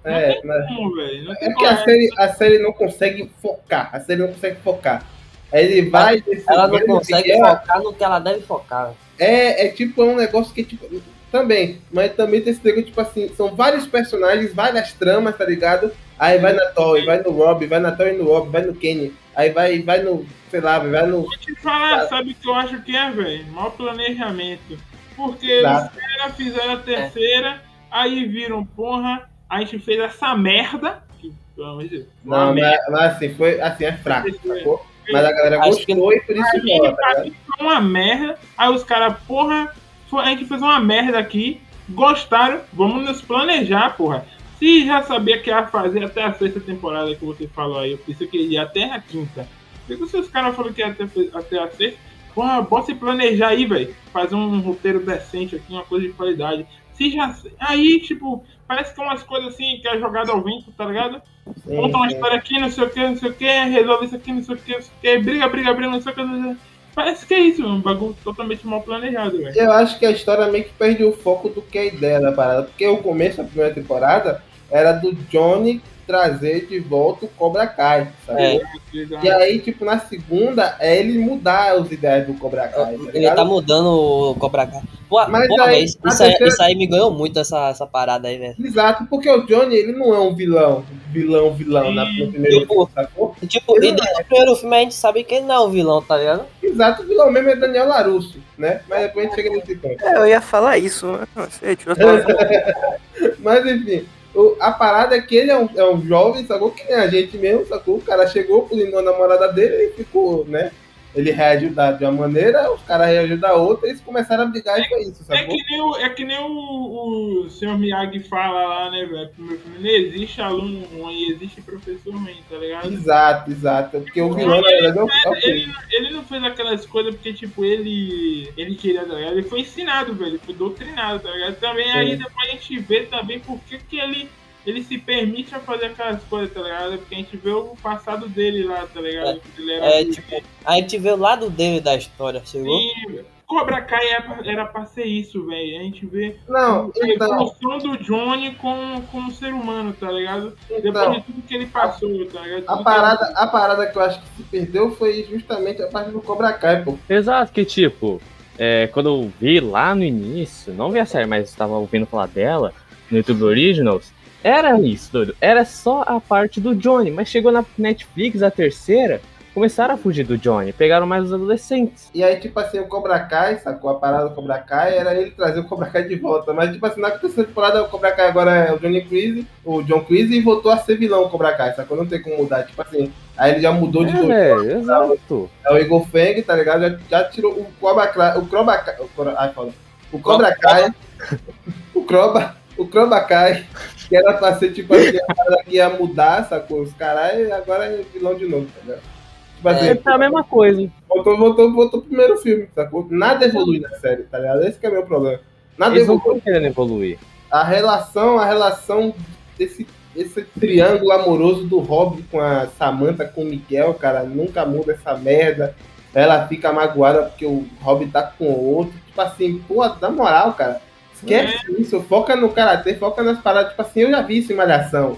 É, tem mas- como, É porque a série, a série não consegue focar. A série não consegue focar. Aí ele vai. Ela não consegue é- focar no que ela deve focar. É, é tipo, é um negócio que, tipo, também, mas também tem esse negócio, tipo assim, são vários personagens, várias tramas, tá ligado? Aí vai na Toy, vai no Rob, vai na Toy e no Rob, vai no Kenny, aí vai, vai no, sei lá, vai no. Vou te falar, sabe o que eu acho que é, velho? Mau planejamento. Porque os caras fizeram a terceira, aí viram, porra, a gente fez essa merda. Que, Deus, uma Não, merda. mas, mas assim, foi, assim, é fraco, sacou? Mas a galera Acho gostou e por isso que tá mim, foi uma merda. Aí os caras, porra, foi- a gente fez uma merda aqui. Gostaram, vamos nos planejar, porra. Se já sabia que ia fazer até a sexta temporada que você falou aí, eu pensei que ia até a quinta. Por que se os caras falaram que ia até, até a sexta? Porra, bota se planejar aí, velho. Fazer um roteiro decente aqui, uma coisa de qualidade. Se já. Aí, tipo, parece que é umas coisas assim que é jogado ao vento, tá ligado? Conta uma história aqui, não sei o que, não sei o que, resolve isso aqui, não sei o que, não sei o que, briga, briga, briga, não sei o que. não sei o que. Parece que é isso, um bagulho totalmente mal planejado, velho. Eu acho que a história meio que perde o foco do que é a ideia da parada. Porque o começo da primeira temporada era do Johnny trazer de volta o Cobra Kai, sabe? É. E aí, tipo, na segunda, é ele mudar as ideias do Cobra Kai, tá Ele tá mudando o Cobra Kai. Pô, Mas pô, aí, isso, aí, terceira- isso aí me ganhou muito essa, essa parada aí, velho. Exato, porque o Johnny, ele não é um vilão, vilão, vilão na, no primeiro Tipo, filme, sacou? Tipo, Ele e desde o primeiro filme a gente sabe que ele não é o vilão, tá ligado? Exato, o vilão mesmo é Daniel Larusso, né? Mas depois a gente chega nesse ponto. É, eu ia falar isso. Essa Mas enfim, a parada é que ele é um, é um jovem, sacou? Que nem a gente mesmo, sacou? O cara chegou, pulinou a namorada dele e ficou, né? Ele reagiu da, de uma maneira, os caras reagiram da outra e eles começaram a brigar e foi isso, É sacou? que nem o, é que nem o, o senhor Miyagi fala lá, né, velho? Meu filme, não existe aluno ruim, existe professor ruim, tá ligado? Exato, exato. Porque o vilão, na verdade, é o- é Ele, ele não fez aquelas coisas porque, tipo, ele. Ele queria, tá ligado? Ele foi ensinado, velho. Ele foi doutrinado, tá ligado? Também aí Sim. depois a gente vê também por que, que ele. Ele se permite a fazer aquelas coisas, tá ligado? Porque a gente vê o passado dele lá, tá ligado? Que ele era É, tipo, a gente vê o lado dele da história, chegou? Sim, velho. Cobra Kai era pra, era pra ser isso, velho. A gente vê Não, a então, evolução do Johnny como, como ser humano, tá ligado? Depois então de tudo que ele passou, tá ligado? a, parada, a parada que eu acho que se perdeu foi justamente a parte do Cobra Kai, pô. Exato, que tipo, é, quando eu vi lá no início, não vi a série, mas estava ouvindo falar dela no YouTube Originals, era isso, doido. Era só a parte do Johnny, mas chegou na Netflix, a terceira, começaram a fugir do Johnny, pegaram mais os adolescentes. E aí, tipo assim, o Cobra Kai, sacou? A parada do Cobra Kai era ele trazer o Cobra Kai de volta. Mas, tipo assim, na terceira temporada, o Cobra Kai agora é o Johnny Cruise, o John Cruise, e voltou a ser vilão o Cobra Kai, sacou? Não tem como mudar. Tipo assim, aí ele já mudou de É, dois. velho, exato. É o Igor Feng, tá ligado? Já, já tirou o Cobra Kai. O Cobra Kai. O, Cobra- ai, foda. O Cobra Kai. o Cobra. O Cobra Kai. Que era pra ser tipo assim, a que ia mudar, sacou? Os caras, agora é vilão de novo, tá ligado? Tipo assim, É, tá a mesma coisa. Voltou, voltou, voltou pro primeiro filme, sacou? Nada evolui na série, tá ligado? Esse que é o meu problema. Nada Eles evolui. querendo evoluir. A relação, a relação desse esse triângulo amoroso do Rob com a Samantha com o Miguel, cara, nunca muda essa merda. Ela fica magoada porque o Rob tá com o outro. Tipo assim, pô, na moral, cara. Esquece isso, foca no karatê, foca nas paradas. Tipo assim, eu já vi isso em Malhação,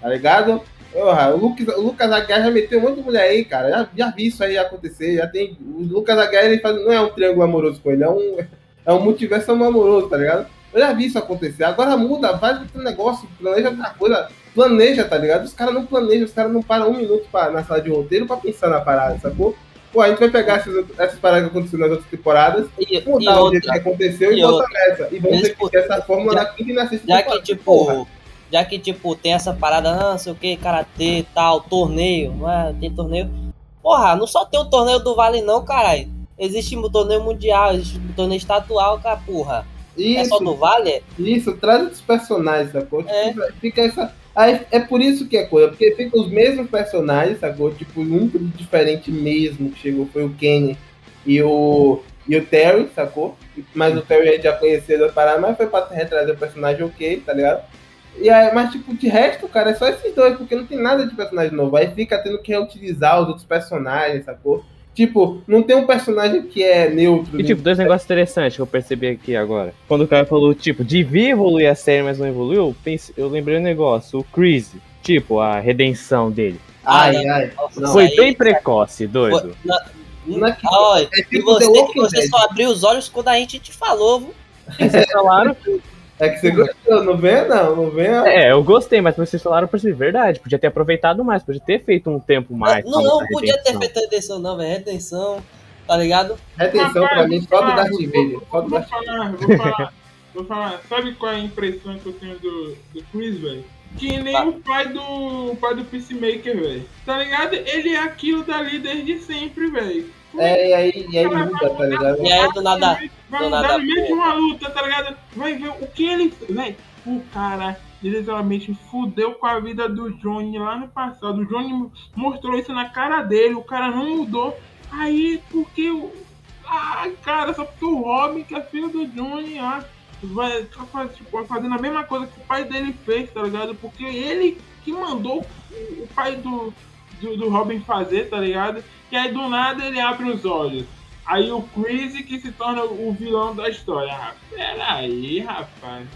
tá ligado? Porra, o Lucas, o Lucas Aguiar já meteu um monte de mulher aí, cara. Já, já vi isso aí acontecer. Já tem. O Lucas Aguiar ele faz, não é um triângulo amoroso com ele, é um, é um multiverso amoroso, tá ligado? Eu já vi isso acontecer. Agora muda, faz outro negócio, planeja outra coisa. Planeja, tá ligado? Os caras não planejam, os caras não param um minuto pra, na sala de roteiro pra pensar na parada, sacou? Pô, a gente vai pegar essas, essas paradas que aconteceram nas outras temporadas, E, e mudar o jeito que aconteceu e, e voltar nessa. E vamos repetir essa fórmula já- na quinta e na sexta já que tipo, Porra. já que tipo tem essa parada, ah, não sei o que, karatê, tal, torneio, não é? Tem torneio. Porra, não só tem o torneio do Vale não, caralho. Existe o torneio mundial, existe o torneio estadual, cara, porra. É só Isso, do Vale? Isso, traz os personagens? Tipo, É. Fica essa. Aí, é por isso que é coisa, porque fica os mesmos personagens, sacou? Tipo, único diferente mesmo que chegou foi o Kenny e o, e o Terry, sacou? Mas o Terry a gente já conhecia da parada, mas foi pra retrazer o personagem ok, tá ligado? E aí, mas, tipo, de resto, cara, é só esses dois, porque não tem nada de personagem novo. Aí fica tendo que reutilizar os outros personagens, sacou? Tipo, não tem um personagem que é neutro. E tipo, dois negócios interessantes que eu percebi aqui agora. Quando o cara falou, tipo, devia evoluir a série, mas não evoluiu, eu, pense, eu lembrei um negócio, o Chris, tipo, a redenção dele. Ai, Ah, ai. Nossa, Não, Foi aí- bem precoce, doido. Não é que- Olha, é e tipo você, Walking você só abriu os olhos quando a gente te falou, viu? Vocês falaram. É que você gostou, não venha não, não venha. É, eu gostei, mas vocês falaram pra ser verdade. Podia ter aproveitado mais, podia ter feito um tempo mais. não, não a podia ter feito redenção, não, velho. Redenção, tá ligado? Retenção pra mim, só do Darth Vader. Só do Vou falar, vou falar, vou falar. Sabe qual é a impressão que eu tenho do, do Chris, velho? Que nem Ah. o pai do o pai do Peacemaker, velho. Tá ligado? Ele é aquilo dali desde sempre, velho. É, e aí, e aí muda, tá ligado? E aí do nada. Vai do nada, pô. uma luta, tá ligado? Vai ver o que ele. Velho, o cara literalmente fudeu com a vida do Johnny lá no passado. O Johnny mostrou isso na cara dele, o cara não mudou. Aí, porque o. Ai, cara, só porque o Robin, que é filho do Johnny, ah, vai tá tipo, fazendo a mesma coisa que o pai dele fez, tá ligado? Porque ele que mandou o pai do, do, do Robin fazer, tá ligado? E aí do nada ele abre os olhos. Aí o Chris que se torna o vilão da história. Ah, peraí, rapaz.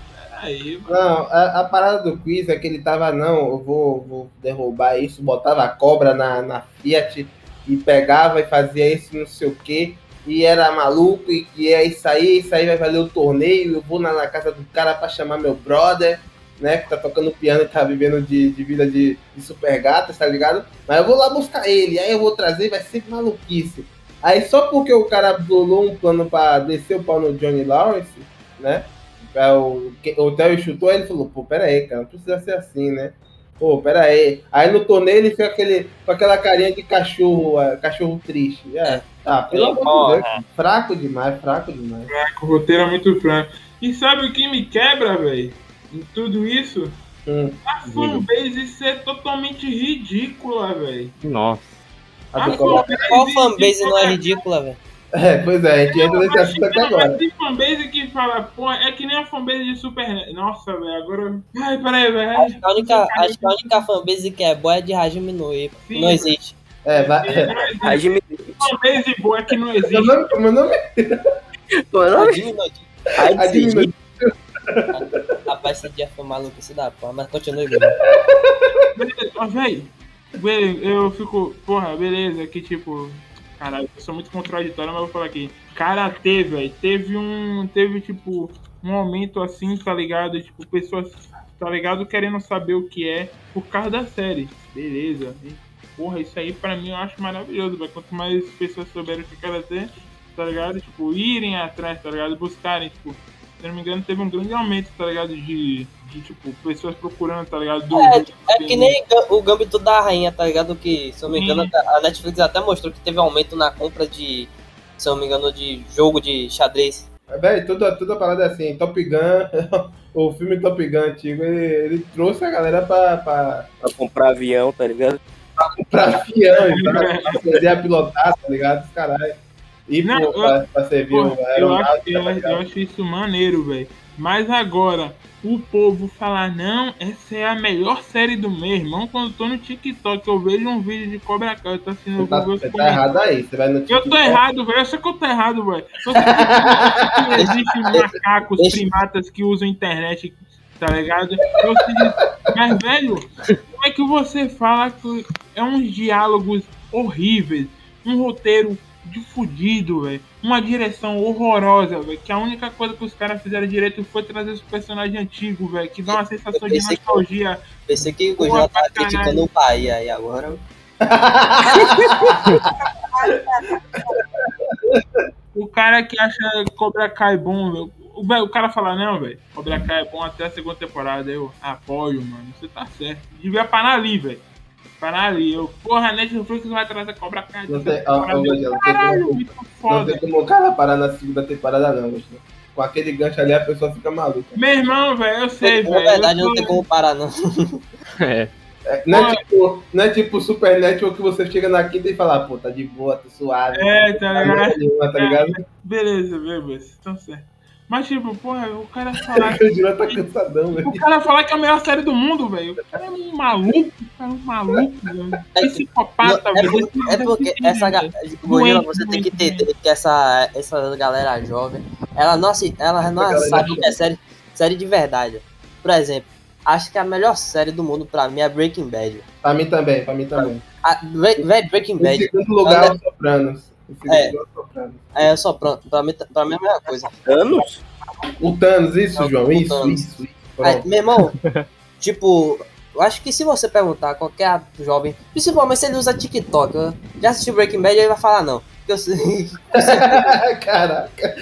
Não, a, a parada do quiz é que ele tava, não, eu vou, vou derrubar isso, botava a cobra na, na Fiat e pegava e fazia isso, não sei o que, e era maluco, e, e é isso aí, isso aí vai valer o torneio, eu vou na, na casa do cara pra chamar meu brother, né, que tá tocando piano e tá vivendo de, de vida de, de super gatas, tá ligado? Mas eu vou lá buscar ele, aí eu vou trazer, vai ser maluquice. Aí só porque o cara bolou um plano pra descer o pau no Johnny Lawrence, né? É, o, o Theo chutou, aí ele falou, pô, pera aí, cara, não precisa ser assim, né? Pô, pera aí. Aí no torneio ele fica aquele, com aquela carinha de cachorro, é, cachorro triste. É. Ah, pelo amor de Deus, fraco demais, fraco demais. O roteiro é muito franco. E sabe o que me quebra, velho? Em tudo isso? Hum. A fanbase ser totalmente ridícula, velho. Nossa. A Cobra- fanbase Qual fanbase não é ridícula, velho? É, pois é, a gente entra nesse assunto aqui agora. tem fanbase que fala, pô, é que nem a fanbase de Super. Nossa, velho, agora. Ai, peraí, velho. Acho que a única, acho que a única fanbase que é boa é de Hajime no Ippo. Sim, Não existe. É, vai. A Jimmy. fanbase boa é que não Meu existe. nome, meu nome Hajime no Ippo. é Admin, Rapaz, esse dia foi maluco, isso dá porra, mas continue, Bruno. Ó, véi, eu fico, porra, beleza, que tipo, caralho, eu sou muito contraditório, mas eu vou falar aqui. Karatê, velho, teve um, teve tipo, um aumento assim, tá ligado? Tipo, pessoas, tá ligado, querendo saber o que é por causa da série. Beleza. Porra, isso aí pra mim eu acho maravilhoso, velho. Quanto mais pessoas souberem o que é Karatê, tá ligado? Tipo, irem atrás, tá ligado? Buscarem, tipo, se não me engano, teve um grande aumento, tá ligado? De, de tipo, pessoas procurando, tá ligado? Do, É, do- É que nem o Gambito da Rainha, tá ligado? Que, se eu não me engano, a Netflix até mostrou que teve aumento na compra de, se eu não me engano, de jogo de xadrez. Velho, toda, toda parada assim, Top Gun, o filme Top Gun antigo, ele, ele trouxe a galera pra, pra, Pra comprar avião, tá ligado? pra avião, e pra aprender a pilotar, tá ligado? Os caralho. E Não, pô, eu- pra, pra servir Pô, o eu, acho, eu, tá acho- eu ligado? acho isso maneiro, velho. Mas agora, o povo falar, não, essa é a melhor série do mês, irmão. Quando eu tô no TikTok, eu vejo um vídeo de Cobra Kai, eu tô assim, eu Você tá, você tá errado aí, você vai no Eu tô TikTok. errado, velho. Eu sei que eu tô errado, velho. Eu Existem macacos, primatas que usam internet tá ligado? Seguinte, mas, velho, como é que você fala que é uns diálogos horríveis, um roteiro de fudido, velho, uma direção horrorosa, velho, que a única coisa que os caras fizeram direito foi trazer os personagens antigos, velho, que dá uma sensação de pensei que- nostalgia. Pensei que o Gojira tava criticando o Bahia e agora. O cara que acha Cobra Kai bom, velho, o, o cara fala, não, velho, Cobra Kai é bom até a segunda temporada. Eu apoio, mano, você tá certo. Devia parar ali, velho. Parar ali. Eu, porra, a Netflix vai trazer Cobra Kai. Não tem, ó, tem Caralho, como- não tem como o cara parar na segunda temporada, não, Gojira. Com aquele gancho ali, a pessoa fica maluca. Meu irmão, velho, eu sei, Na velho. verdade, eu não tem como parar, não. É. É, não, é tipo, não é tipo Super Network que você chega na quinta e fala, pô, tá de boa, tô suave. É, tá Tá ligado? nenhuma, tá ligado? Beleza, beleza, então certo. Mas, tipo, porra, o cara falar. O Gojira tá cansadão, velho. O cara falar que é a melhor série do mundo, velho. O cara é um maluco, o cara é um maluco, velho. Psicopata, é, velho. por- é porque essa ga- Gojira, você tem que entender que essa, essa galera jovem, ela não, assi- ela não galera sabe o que é série, série de verdade. Por exemplo, acho que a melhor série do mundo pra mim é Breaking Bad. Pra mim também, pra mim também. A, Breaking Em Bad segundo lugar, os Sopranos. É. é só pronto. Pra mim, pra mim é a mesma coisa. Anos? O Thanos, isso, Não, João, isso, Thanos. isso, isso. Pronto. meu irmão, tipo, eu acho que se você perguntar a qualquer jovem, principalmente se ele usa TikTok, eu já assistiu Breaking Bad, ele vai falar não. Porque eu sei- Caraca.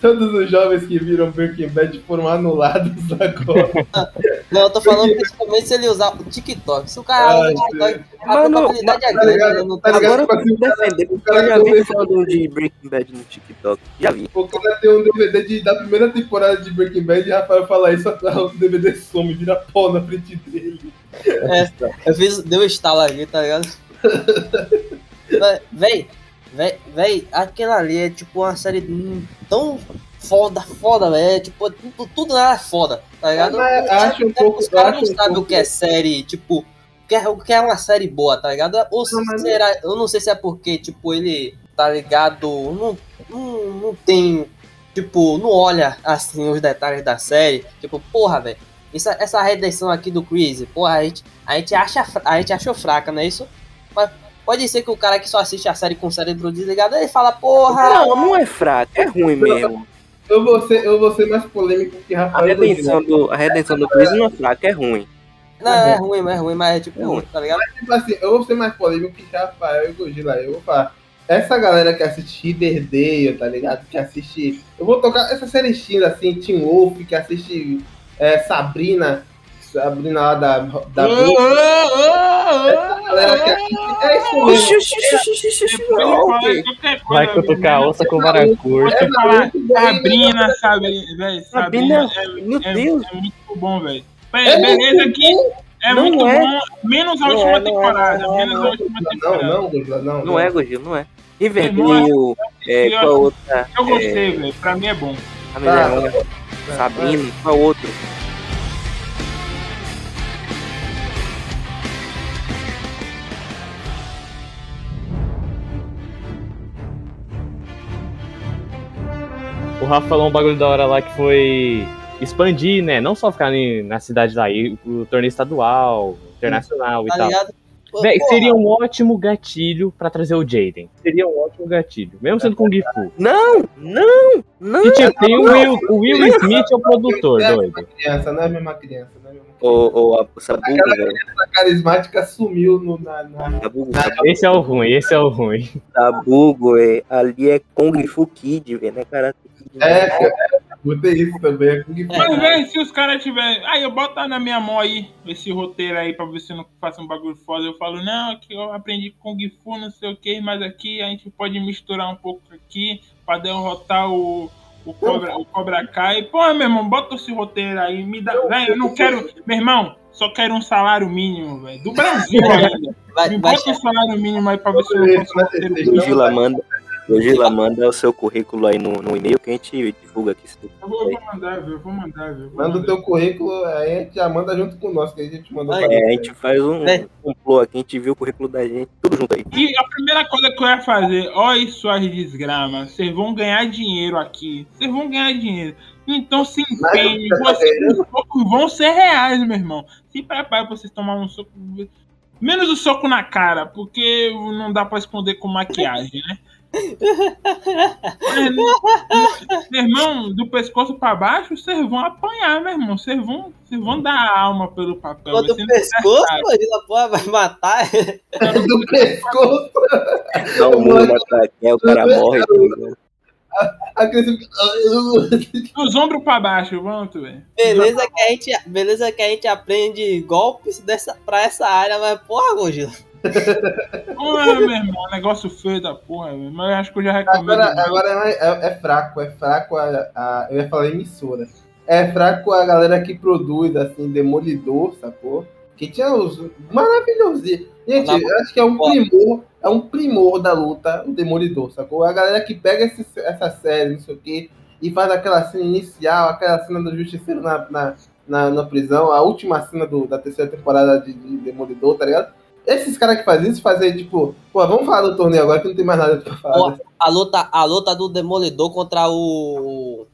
Todos os jovens que viram Breaking Bad foram anulados agora. Não, eu tô falando principalmente se ele usar o TikTok. Se o cara usa Ai, o TikTok, a Mano, probabilidade é tá grande. ligado? eu não Tá ligado? Agora eu assim, vou defender, o porque cara eu já vi começou- falando de Breaking Bad no TikTok. Já vi. O cara tem um DVD de- da primeira temporada de Breaking Bad e Rafael fala isso, o DVD some, vira pó na frente dele. É, eu fiz, deu estalo ali, tá ligado? Véi, véi, véi, aquela ali é tipo uma série tão foda, foda, velho. É, tipo, tudo, tudo é foda, tá ligado? Mas acho um É, pouco- Os caras não um sabem o que é série, tipo, o que é, o que é uma série boa, tá ligado? Ou Não, mas- será, eu não sei se é porque, tipo, ele, tá ligado, não, não, não tem, tipo, não olha, assim, os detalhes da série. Tipo, porra, velho, essa, essa redenção aqui do Chris, porra, a gente, a gente, acha, a gente achou fraca, não é isso? Mas pode ser que o cara que só assiste a série com o cérebro desligado, ele fala, porra... Não, não é fraco, é ruim mesmo. Eu vou ser, eu vou ser mais polêmico que A Rafael. redenção do, a redenção do Chris não é fraca, é ruim. Não, é ruim, mas é ruim, mas é tipo, É ruim. tá ligado? Tipo assim, eu vou ser mais polêmico que Rafael e Gojira. Eu vou falar. Essa galera que assiste Riverdale, tá ligado? Que assiste. Eu vou tocar essa série estilo assim, Teen Wolf, que assiste é, Sabrina. Sabrina lá da. da galera que assiste. É isso mesmo. Não, ok. qualquer coisa, Vai cutucar a onça com vara curta. Sabrina, Sabrina, Sabrina meu é, Deus. é muito bom, velho. É Beleza que é Não muito é. bom, menos a Não última é, não é, temporada, não é, menos a não. última Não, temporada. não, Gojira, não. Não é, Gogil, não é. Riverdale, é, Eu- qual a outra? Eu gostei, velho, pra mim é bom. A melhor, Sabrina, qual outro? O Rafa falou um bagulho da hora lá que foi expandir, né? Não só ficar na cidade lá, ir o torneio estadual, internacional e Tá tal. ligado? Pô, Véi, porra, seria um ótimo gatilho pra trazer o Jaden. Seria um ótimo gatilho. Mesmo sendo com o Fu. Não, não, não. E tipo, tem o Will, o Will Smith é o produtor, doido. Criança, não é a mesma criança, não é a mesma criança. Ô, ô, a Sabugo, velho. A carismática sumiu no, na, na- Esse é o ruim, esse é o ruim. Sabugo, é, ali é Kung Fu Kid, velho, né, cara? É, cara, botei isso também. É Kung Fu. Mas, velho, se os caras tiverem. Aí eu boto na minha mão aí, esse roteiro aí, pra ver se eu não faço um bagulho foda. Eu falo, não, que eu aprendi Kung Fu, não sei o que, mas aqui a gente pode misturar um pouco aqui pra derrotar o. O Cobra, o Cobra Kai. Pô, meu irmão, bota esse roteiro aí. Me dá. Velho, eu não quero. Meu irmão, só quero um salário mínimo, velho. Do Brasil ainda. vai, Me vai, bota um salário mínimo aí pra ver se eu não faço um roteiro. Gogila manda, manda o seu currículo aí no, no e-mail que a gente divulga aqui. se tu- Eu vou, mandar, viu? Eu vou mandar, viu? vou Manda o mandar. teu currículo, aí a gente já manda junto com nós, que a gente mandou Ai, pra É, a gente faz um Véi. complô aqui, a gente viu o currículo da gente, tudo junto aí. E a primeira coisa que eu ia fazer, olha suas desgramas, vocês vão ganhar dinheiro aqui. Vocês vão ganhar dinheiro. Então se empenhe. você Vocês querendo? os socos vão ser reais, meu irmão. Se prepare pra vocês tomarem um soco. Menos o soco na cara, porque não dá pra esconder com maquiagem, né? Meu irmão, do pescoço pra baixo, vocês vão apanhar, meu irmão. Vocês vão, vocês vão dar a alma pelo papel. Quando vai o ser pescoço. Gorila, porra, vai matar. Do pescoço. Dá um murro na plaquinha, o cara morre. tá ligado? A criança fica. Os ombros pra baixo, pronto, velho. Beleza que a gente, beleza que a gente aprende golpes dessa, pra essa área, mas porra, Gorila. Porra, meu irmão, negócio feio da porra, velho. Mas eu acho que eu já recomendo. Agora, agora é, é fraco, é fraco a, a- Eu ia falar emissora. É fraco a galera que produz, assim, Demolidor, sacou? Que tinha os maravilhosos. Gente, acho que é um primor, é um primor da luta, o Demolidor, sacou? A galera que pega esse- essa série, não sei o quê, e faz aquela cena inicial, aquela cena do Justiceiro na, na, na, na prisão, a última cena do- da terceira temporada de, de Demolidor, tá ligado? Esses caras que fazem isso, fazem tipo, pô, vamos falar do torneio agora que não tem mais nada pra falar. Ó, a luta, a luta do Demolidor contra o.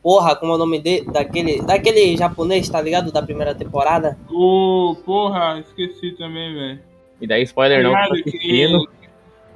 Porra, como é o nome dele? Daquele, daquele japonês, tá ligado? Da primeira temporada. Ô, porra, esqueci também, velho. E daí, spoiler não, tá assistindo.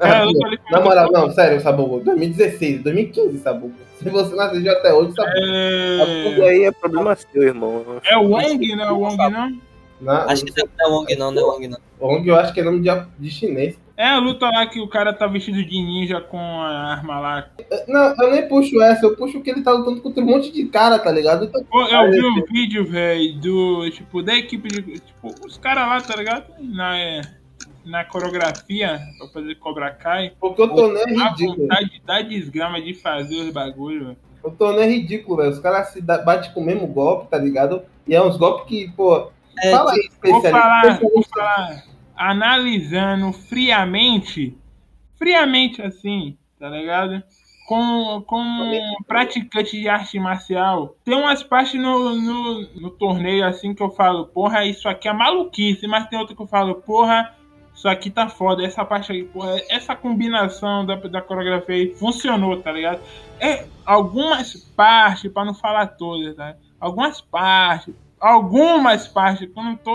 É, ali Na moral, não, sério, Sabugo. 2016, 2015, Sabugo. Se você não assistiu até hoje, Sabugo. É, aí é problema seu, irmão. é o Wong, né? O Wong, não? Na, Acho que não é Wong, não, não é Wong, não. Wong eu acho que é nome de, de chinês. É a luta lá que o cara tá vestido de ninja com a arma lá. Não, eu nem puxo essa, eu puxo que ele tá lutando contra um monte de cara, tá ligado? Então, Pô, eu vi um vídeo, velho, do, tipo, da equipe de, tipo, os caras lá, tá ligado? Na, é, na coreografia, pra fazer Cobra Kai. porque o torneio é A ridículo. vontade da desgrama de fazer os bagulhos, velho. O torneio é ridículo, velho. Os caras se dá- batem com o mesmo golpe, tá ligado? E é uns golpes que, pô. É, fala aí, Vou falar, vou falar, analisando friamente, friamente assim, tá ligado? Com, com um praticante de arte marcial, tem umas partes no, no, no torneio assim que eu falo, porra, isso aqui é maluquice, mas tem outra que eu falo, porra, isso aqui tá foda, essa parte aí, porra, essa combinação da, da coreografia aí funcionou, tá ligado? É, algumas partes, pra não falar todas, tá? Algumas partes, algumas partes, que eu não tô.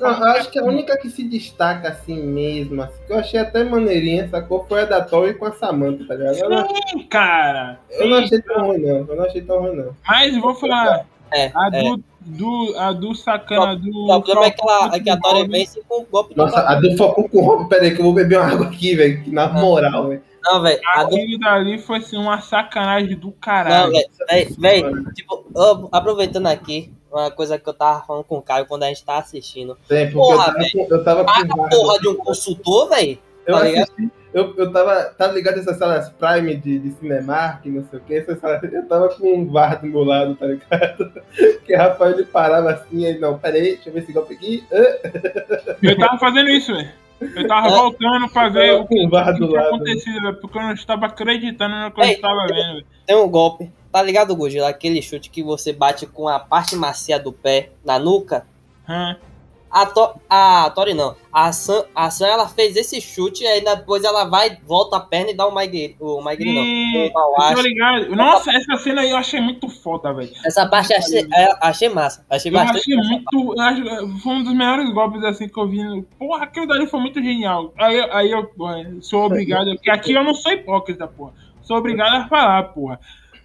Não, eu acho que a única que se destaca assim mesmo, assim, que eu achei até maneirinha, sacou? Foi a da Tori com a Samantha, tá ligado? Eu não, Sim, cara. eu não Sim, achei tão ruim, não. Eu não achei tão ruim, não. Mas vou falar, é, a é. do, do, a do sacana do. O problema é que, ela, é que a Tori vence com o golpe do Nossa, a do Falcão com o Robin, pera aí que eu vou beber uma água aqui, velho. que Na moral, velho. Não, velho. A do dali foi assim, uma sacanagem do Não, caralho. velho, velho, tipo, aproveitando aqui, uma coisa que eu tava falando com o Caio quando a gente tava assistindo. É, porque Porra, eu tava, com, eu tava com a porra de um consultor, velho. Eu tá ligado? assisti, eu, eu tava, tá ligado essas salas Prime de, de Cinemark, não sei o que, essas salas, eu tava com um VAR do meu lado, tá ligado? Que o Rafael ele parava assim, ele, não, pera aí, deixa eu ver esse golpe aqui. Eu tava fazendo isso, velho. Eu tava É. voltando pra ver tava o com o VAR que do tinha lado. acontecido, velho, porque eu não estava acreditando no que eu estava vendo, velho. Tem um golpe, tá ligado, Gugila? Aquele chute que você bate com a parte macia do pé na nuca. Hã? A, to a Tori não. A Sam, a Sam, ela fez esse chute e aí depois ela vai, volta a perna e dá o Maigiri. O Maigiri não. Eu tô ligado. Nossa, essa cena aí eu achei muito foda, velho. Essa parte eu achei, é, achei massa. Achei Eu bastante. achei muito. eu acho- foi um dos melhores golpes assim que eu vi. Porra, aquilo dali foi muito genial. Aí, eu- aí eu porra, sou obrigado. Porque aqui eu não sou hipócrita, porra. Sou obrigado a falar, porra.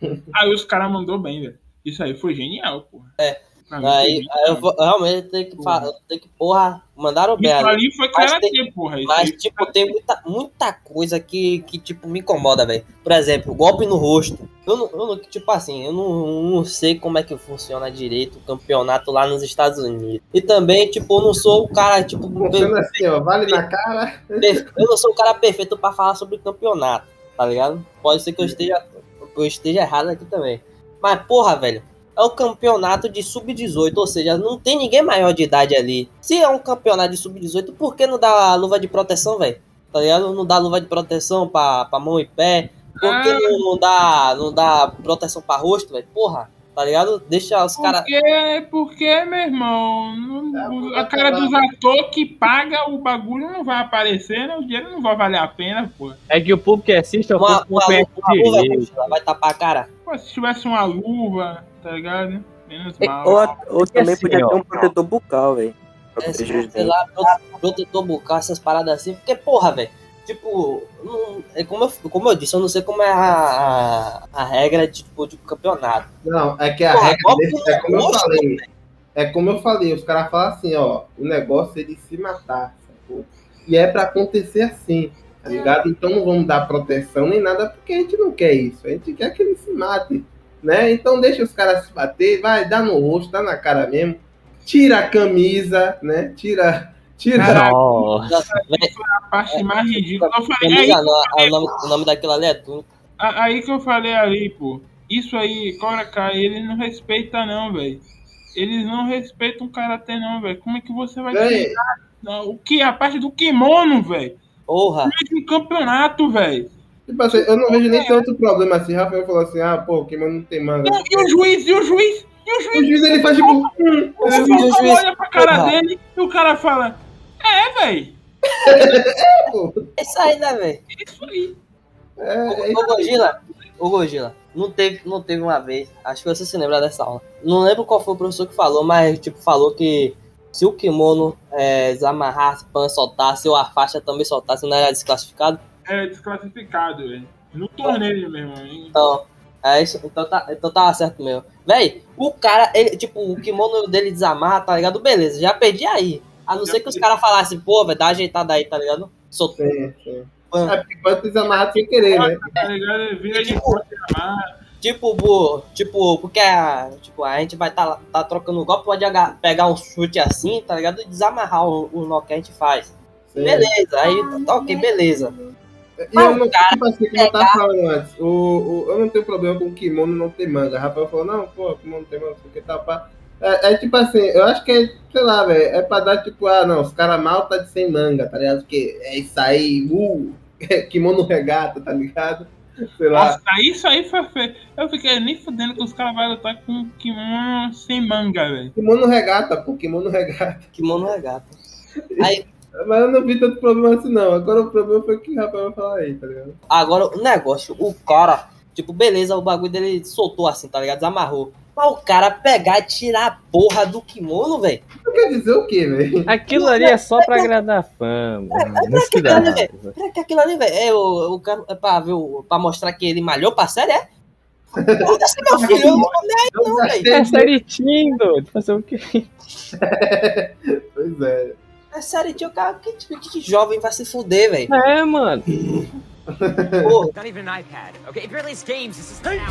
Aí os caras mandou bem, velho. Isso aí foi genial, porra. É. Mim Aí, genial. aí eu vou, realmente tenho que falar, eu tenho que, porra, mandaram bem. Isso ali. foi Mas karatê, porra. Isso Mas, tipo, tem muita, muita coisa que, que, tipo, me incomoda, velho. Por exemplo, golpe no rosto. Eu não, eu não- tipo assim, eu não, não sei como é que funciona direito o campeonato lá nos Estados Unidos. E também, tipo, eu não sou o cara, tipo, Funciona assim, ó, vale na cara. eu não sou o cara perfeito pra falar sobre campeonato, tá ligado? Pode ser que eu esteja, eu esteja errado aqui também. Mas, porra, velho, é um campeonato de sub-18, ou seja, não tem ninguém maior de idade ali. Se é um campeonato de sub-18, por que não dá luva de proteção, velho? Tá ligado? Não dá luva de proteção pra, pra mão e pé. Por que Ah. não, não dá, não dá proteção pra rosto, velho? Porra, tá ligado? Deixa os caras. Porque, porque, meu irmão, não- É, a cara tá dos atores que paga o bagulho não vai aparecer, né? O dinheiro não vai valer a pena, pô. É que o público que assiste é o Uma, público uma, uma luva vai tapar a cara. Pô, se tivesse uma luva, tá ligado? Menos É, mal. Ou, a- ou também assim, podia ó. ter um protetor bucal, velho. É, sei lá, pro- protetor bucal, essas paradas assim, porque, porra, velho, tipo, não- é como, eu, como eu disse, eu não sei como é a, a, a regra de, tipo, de campeonato. Não, é que a Porra, regra desse é como eu falei. É como eu falei, os caras falam assim, ó, o negócio é de se matar, sacou? E é pra acontecer assim, tá ligado? Então não vamos dar proteção nem nada, porque a gente não quer isso. A gente quer que ele se mate, né? Então deixa os caras se bater, vai, dá no rosto, dá na cara mesmo. Tira a camisa, né? Tira. Tira. Nossa. A parte mais ridícula. Eu falei, é aí, não, o, nome, o nome daquilo ali é a- aí que eu falei ali, pô. Isso aí, Cobra Kai, eles não respeitam não, velho. Eles não respeitam o karatê não, velho. Como é que você vai tirar não, o que? A parte do kimono, velho. Porra, No campeonato, velho. Tipo assim, eu não vejo nem tanto problema assim. Rafael falou assim: ah, pô, o Kimono não tem manga. E o juiz, e o juiz, e o O juiz, juiz ele faz tipo. o juiz, juiz o juiz, olha pra cara porra. dele e o cara fala, é, velho, pô, é isso aí, né, velho? é isso aí. é, é Ô, Gogila, ô, Gogila, não teve, não teve uma vez, acho que você se lembra dessa aula. Não lembro qual foi o professor que falou, mas, tipo, falou que se o kimono é, desamarrasse, pan soltasse, ou a faixa também soltasse, não era desclassificado. É desclassificado, velho. No torneio mesmo, hein? Então, é isso, então tá, então tava certo mesmo. Véi, o cara, ele, tipo, o kimono dele desamarra, tá ligado? Beleza, já perdi aí. A não ser que os caras falassem, pô, velho, dá uma ajeitada aí, tá ligado? Soltou. sim, sim. É porque pode desamarrar sem querer, né? Tá ligado? Vira de. Tipo, bu- tipo, porque a, tipo, a gente vai tá, tá trocando golpe, pode pegar um chute assim, tá ligado? E desamarrar o, o nó que a gente faz. Sim. Beleza, aí tá ok, beleza. E eu não, Cara, tipo assim, como eu tava falando antes, o, o, eu não tenho problema com o kimono não ter manga. Rafael falou, não, pô, o kimono não tem manga, porque tá pá. É, é tipo assim, eu acho que é, sei lá, velho, é pra dar tipo, ah, não, os caras mal tá de sem manga, tá ligado? Porque é isso aí, uh, kimono regata, tá ligado? Sei lá. Nossa, isso aí foi feio. Eu fiquei nem fudendo que os caras vão lutar com kimono sem manga, velho. Kimono regata, pô, kimono regata. Kimono regata. Aí, Mas eu não vi tanto problema assim, não. Agora o problema foi o que o Rafael vai falar aí, tá ligado? agora o negócio, o cara, tipo, beleza, o bagulho dele soltou assim, tá ligado? Desamarrou. Mas o cara pegar e tirar a porra do kimono, velho. Quer dizer o quê, velho? Aquilo ali é só pra agradar a fama. Isso que dá. Aquilo ali, velho. Será que aquilo ali, velho, é, o, o cara, é pra, ver, o- pra mostrar que ele malhou pra série, é? É meu filho, eu não vou nem aí, não, velho. É certinho, doido. Fazer o quê? Pois é. É sério, tio, cara, que, que, que jovem vai se fuder, velho. É, mano. Pô, Not even an iPad. Okay, if least games, this is now.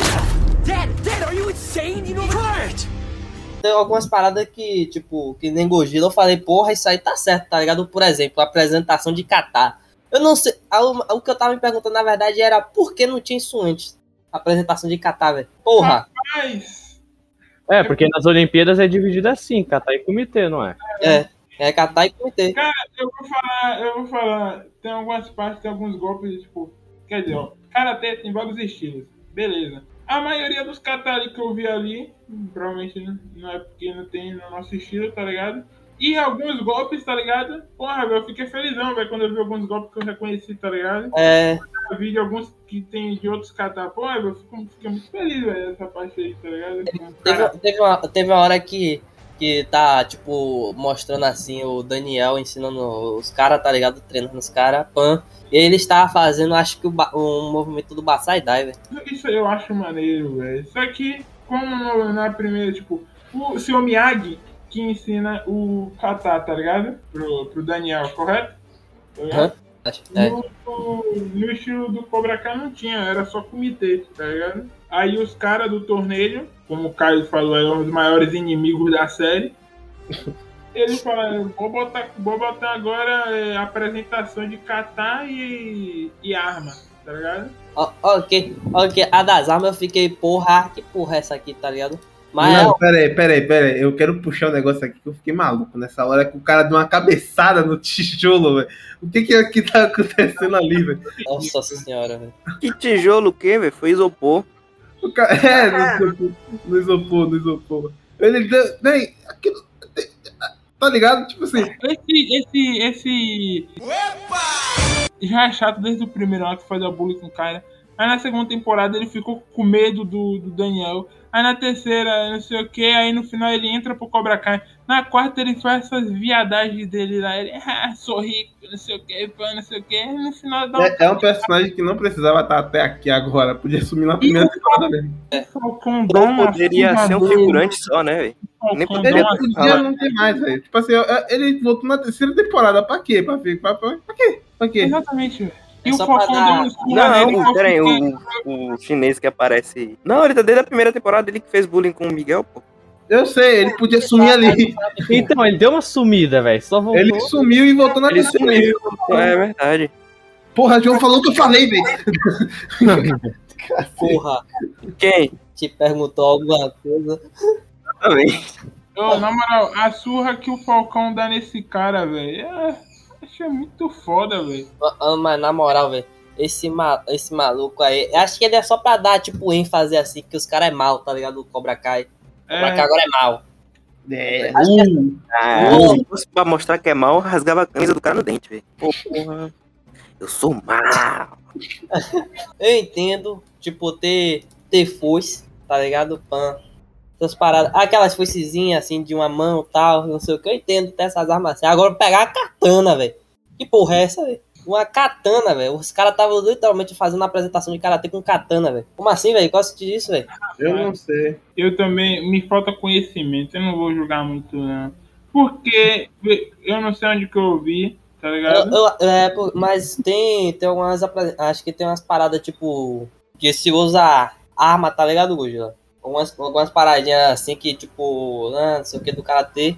Dad, Dad, are you insane? You know Quiet! tem algumas paradas que, tipo, que nem Gojira, eu falei, porra, isso aí tá certo, tá ligado? Por exemplo, a apresentação de Catar. Eu não sei, o que eu tava me perguntando, na verdade, era por que não tinha isso antes? A apresentação de Catar, velho. Porra, Mas, É, porque nas Olimpíadas é dividido assim, catar e comitê, não é? é, é Catar e comitê. eu vou falar, eu vou falar. Tem algumas partes, tem alguns golpes, tipo. Quer dizer, ó, karatê tem vários estilos. Beleza. A maioria dos katari que eu vi ali, provavelmente não- é porque não tem no nosso estilo, tá ligado? E alguns golpes, tá ligado? Porra, eu fiquei felizão, velho, quando eu vi alguns golpes que eu reconheci, tá ligado? É, Eu vi de alguns que tem de outros kata. Porra, eu fiquei muito feliz, velho, essa parte aí, tá ligado? teve, teve, uma, teve uma hora que, que tá, tipo, mostrando assim o Daniel ensinando os caras, tá ligado? Treinando os caras, pan. E ele estava fazendo, acho que o, um movimento do Basai Dai, velho. Isso eu acho maneiro, velho. Só que, como no- na primeira, tipo, o seu Miyagi que ensina o kata, tá ligado? Pro, pro Daniel, correto? Tá. Acho- É. No, no- no estilo do Cobra Kai não tinha, era só comitê, tá ligado? Aí os caras do torneio, como o Caio falou, é um dos maiores inimigos da série. Eles falaram, vou botar, vou botar agora é, apresentação de kata e, e arma, tá ligado? Ó, ok, ok. A das armas eu fiquei, porra, que porra é essa aqui, tá ligado? Mas Não, peraí, peraí, peraí. Eu quero puxar um negócio aqui que eu fiquei maluco nessa hora que o cara deu uma cabeçada no tijolo, velho. O que que, que tá acontecendo ali, velho? Nossa senhora, velho. Que tijolo o quê, velho? Foi isopor. O cara, é, no isopor, no isopor, no isopor. Ele deu. Nem, aquilo, tá ligado? Tipo assim, Esse, esse, esse. Já é chato desde o primeiro ato fazer bullying com o cara. Aí na segunda temporada ele ficou com medo do, do Daniel. Aí na terceira, não sei o que, aí no final ele entra pro Cobra Kai. Na quarta ele faz essas viadagens dele lá. Ele, ah, sou rico, não sei o que, não sei o que. No final dá É, é um personagem que não precisava estar até aqui agora. Podia sumir na primeira temporada mesmo. Dá Ou poderia ser um figurante só, né, velho? Nem Falcão poderia podia não ter mais, velho. Tipo assim, ele voltou na terceira temporada. Pra quê? Pra, pra, pra, pra quê? Pra quê? Exatamente, velho. E É o Falcão dar- deu nele. Não, peraí, o, o chinês que aparece. Não, ele tá desde a primeira temporada, ele que fez bullying com o Miguel, pô. Eu sei, ele podia sumir ali. Então, ele deu uma sumida, velho. Só voltou. Ele sumiu e voltou na Ele sumiu. É verdade. Porra, João falou o que eu falei, velho. Porra, Quem? te perguntou alguma coisa. Também. Ô, na moral, a surra que o Falcão dá nesse cara, velho. É, achei muito foda, velho. Ah, Mas na moral, velho, esse, ma esse maluco aí, acho que ele é só pra dar, tipo, ênfase assim, que os caras é mal, tá ligado? O Cobra Kai. O Cobra Kai É, agora é mal. É, Acho que uh, Ah, se fosse pra mostrar que é mal, rasgava a camisa do cara no dente, velho. Pô, porra. Eu sou mal. Eu entendo, tipo, ter, ter foice, tá ligado? Pan. Essas paradas. Aquelas foicezinhas assim de uma mão e tal, não sei o que. Eu entendo ter essas armas assim. Agora pegar a katana, velho. Que porra é essa, velho? Uma katana, velho. Os caras estavam literalmente fazendo uma apresentação de karatê com katana, velho. Como assim, velho? Qual é o sentido disso, velho? eu não sei. eu também. Me falta conhecimento, eu não vou julgar muito, não. Porque eu não sei onde que eu ouvi, tá Eu- ligado? eu- é, pô, mas tem, tem algumas. Acho que tem umas paradas tipo. Que se usa arma, tá ligado, Gugila? Algumas, algumas paradinhas assim que, tipo, ah, não sei o que do karatê.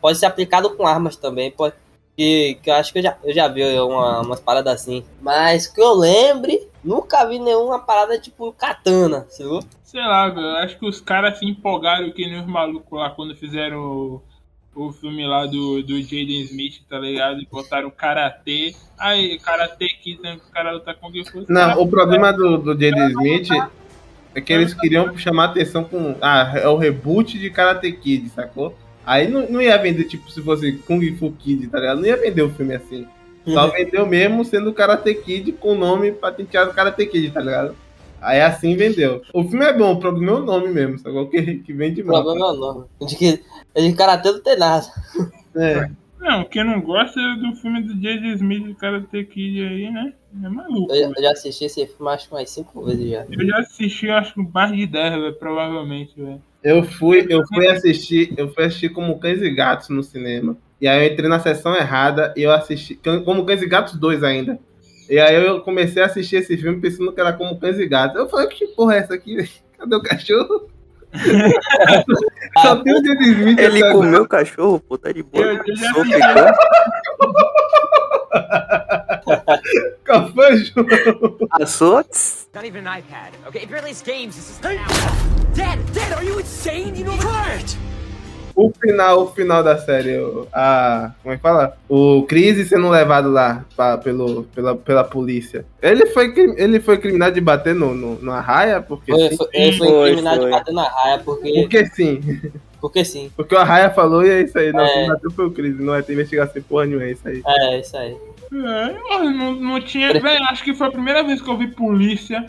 Pode ser aplicado com armas também. Pode, que, que eu acho que eu já, eu já vi uma, umas paradas assim. Mas que eu lembre, nunca vi nenhuma parada tipo katana, viu? Sei lá, eu Acho que os caras se empolgaram que nem os malucos lá quando fizeram o, o filme lá do, do Jaden Smith, tá ligado? E botaram karatê. Aí, karatê que né, o cara luta com quem fosse. Não, o problema do, do J.D. Smith é que eles queriam chamar atenção com. Ah, é o reboot de Karate Kid, sacou? Aí não, não ia vender, tipo, se fosse Kung Fu Kid, tá ligado? Não ia vender o filme assim. Só vendeu mesmo sendo Karate Kid com o nome patenteado Karate Kid, tá ligado? Aí assim vendeu. O filme é bom, o problema é o nome mesmo, sacou? Que, que vende O mal. problema é o nome. De que de karatê não tem nada. É. Não, quem não gosta do filme do Jaden Smith do Karate Kid aí, né? É maluco. Eu, eu já assisti esse filme acho que umas cinco vezes já. Eu já assisti, acho que mais de 10, velho, provavelmente, velho. Eu fui, eu fui assistir, eu fui assistir como Cães e Gatos no cinema. E aí eu entrei na sessão errada e eu assisti como Cães e Gatos 2 ainda. E aí eu comecei a assistir esse filme pensando que era como Cães e Gatos. Eu falei, que porra é essa aqui? velho? Cadê o cachorro? Só tem o Ele agora. comeu o cachorro, pô, tá de boa. Eu- eu já assisti. foi, João? Tss. Not even an iPad. Okay, if you're at least games, this is Dad, Dad, are you insane? You know the O final, o final da série, a. Como é que fala? O Crise sendo levado lá pra- pelo, pela, pela polícia. Ele foi, ele foi criminado de bater no, no, na raia? Porque Foi, sim. foi, ele foi Foi, incriminado foi. de bater na raia porque, Porque sim. Porque sim. Porque o Arraia falou e é isso aí. Não, É. bateu foi o Cris. Não vai ter investigação porra nenhuma, é isso aí. É, isso aí. É, não, não tinha. Velho, acho que foi a primeira vez que eu vi polícia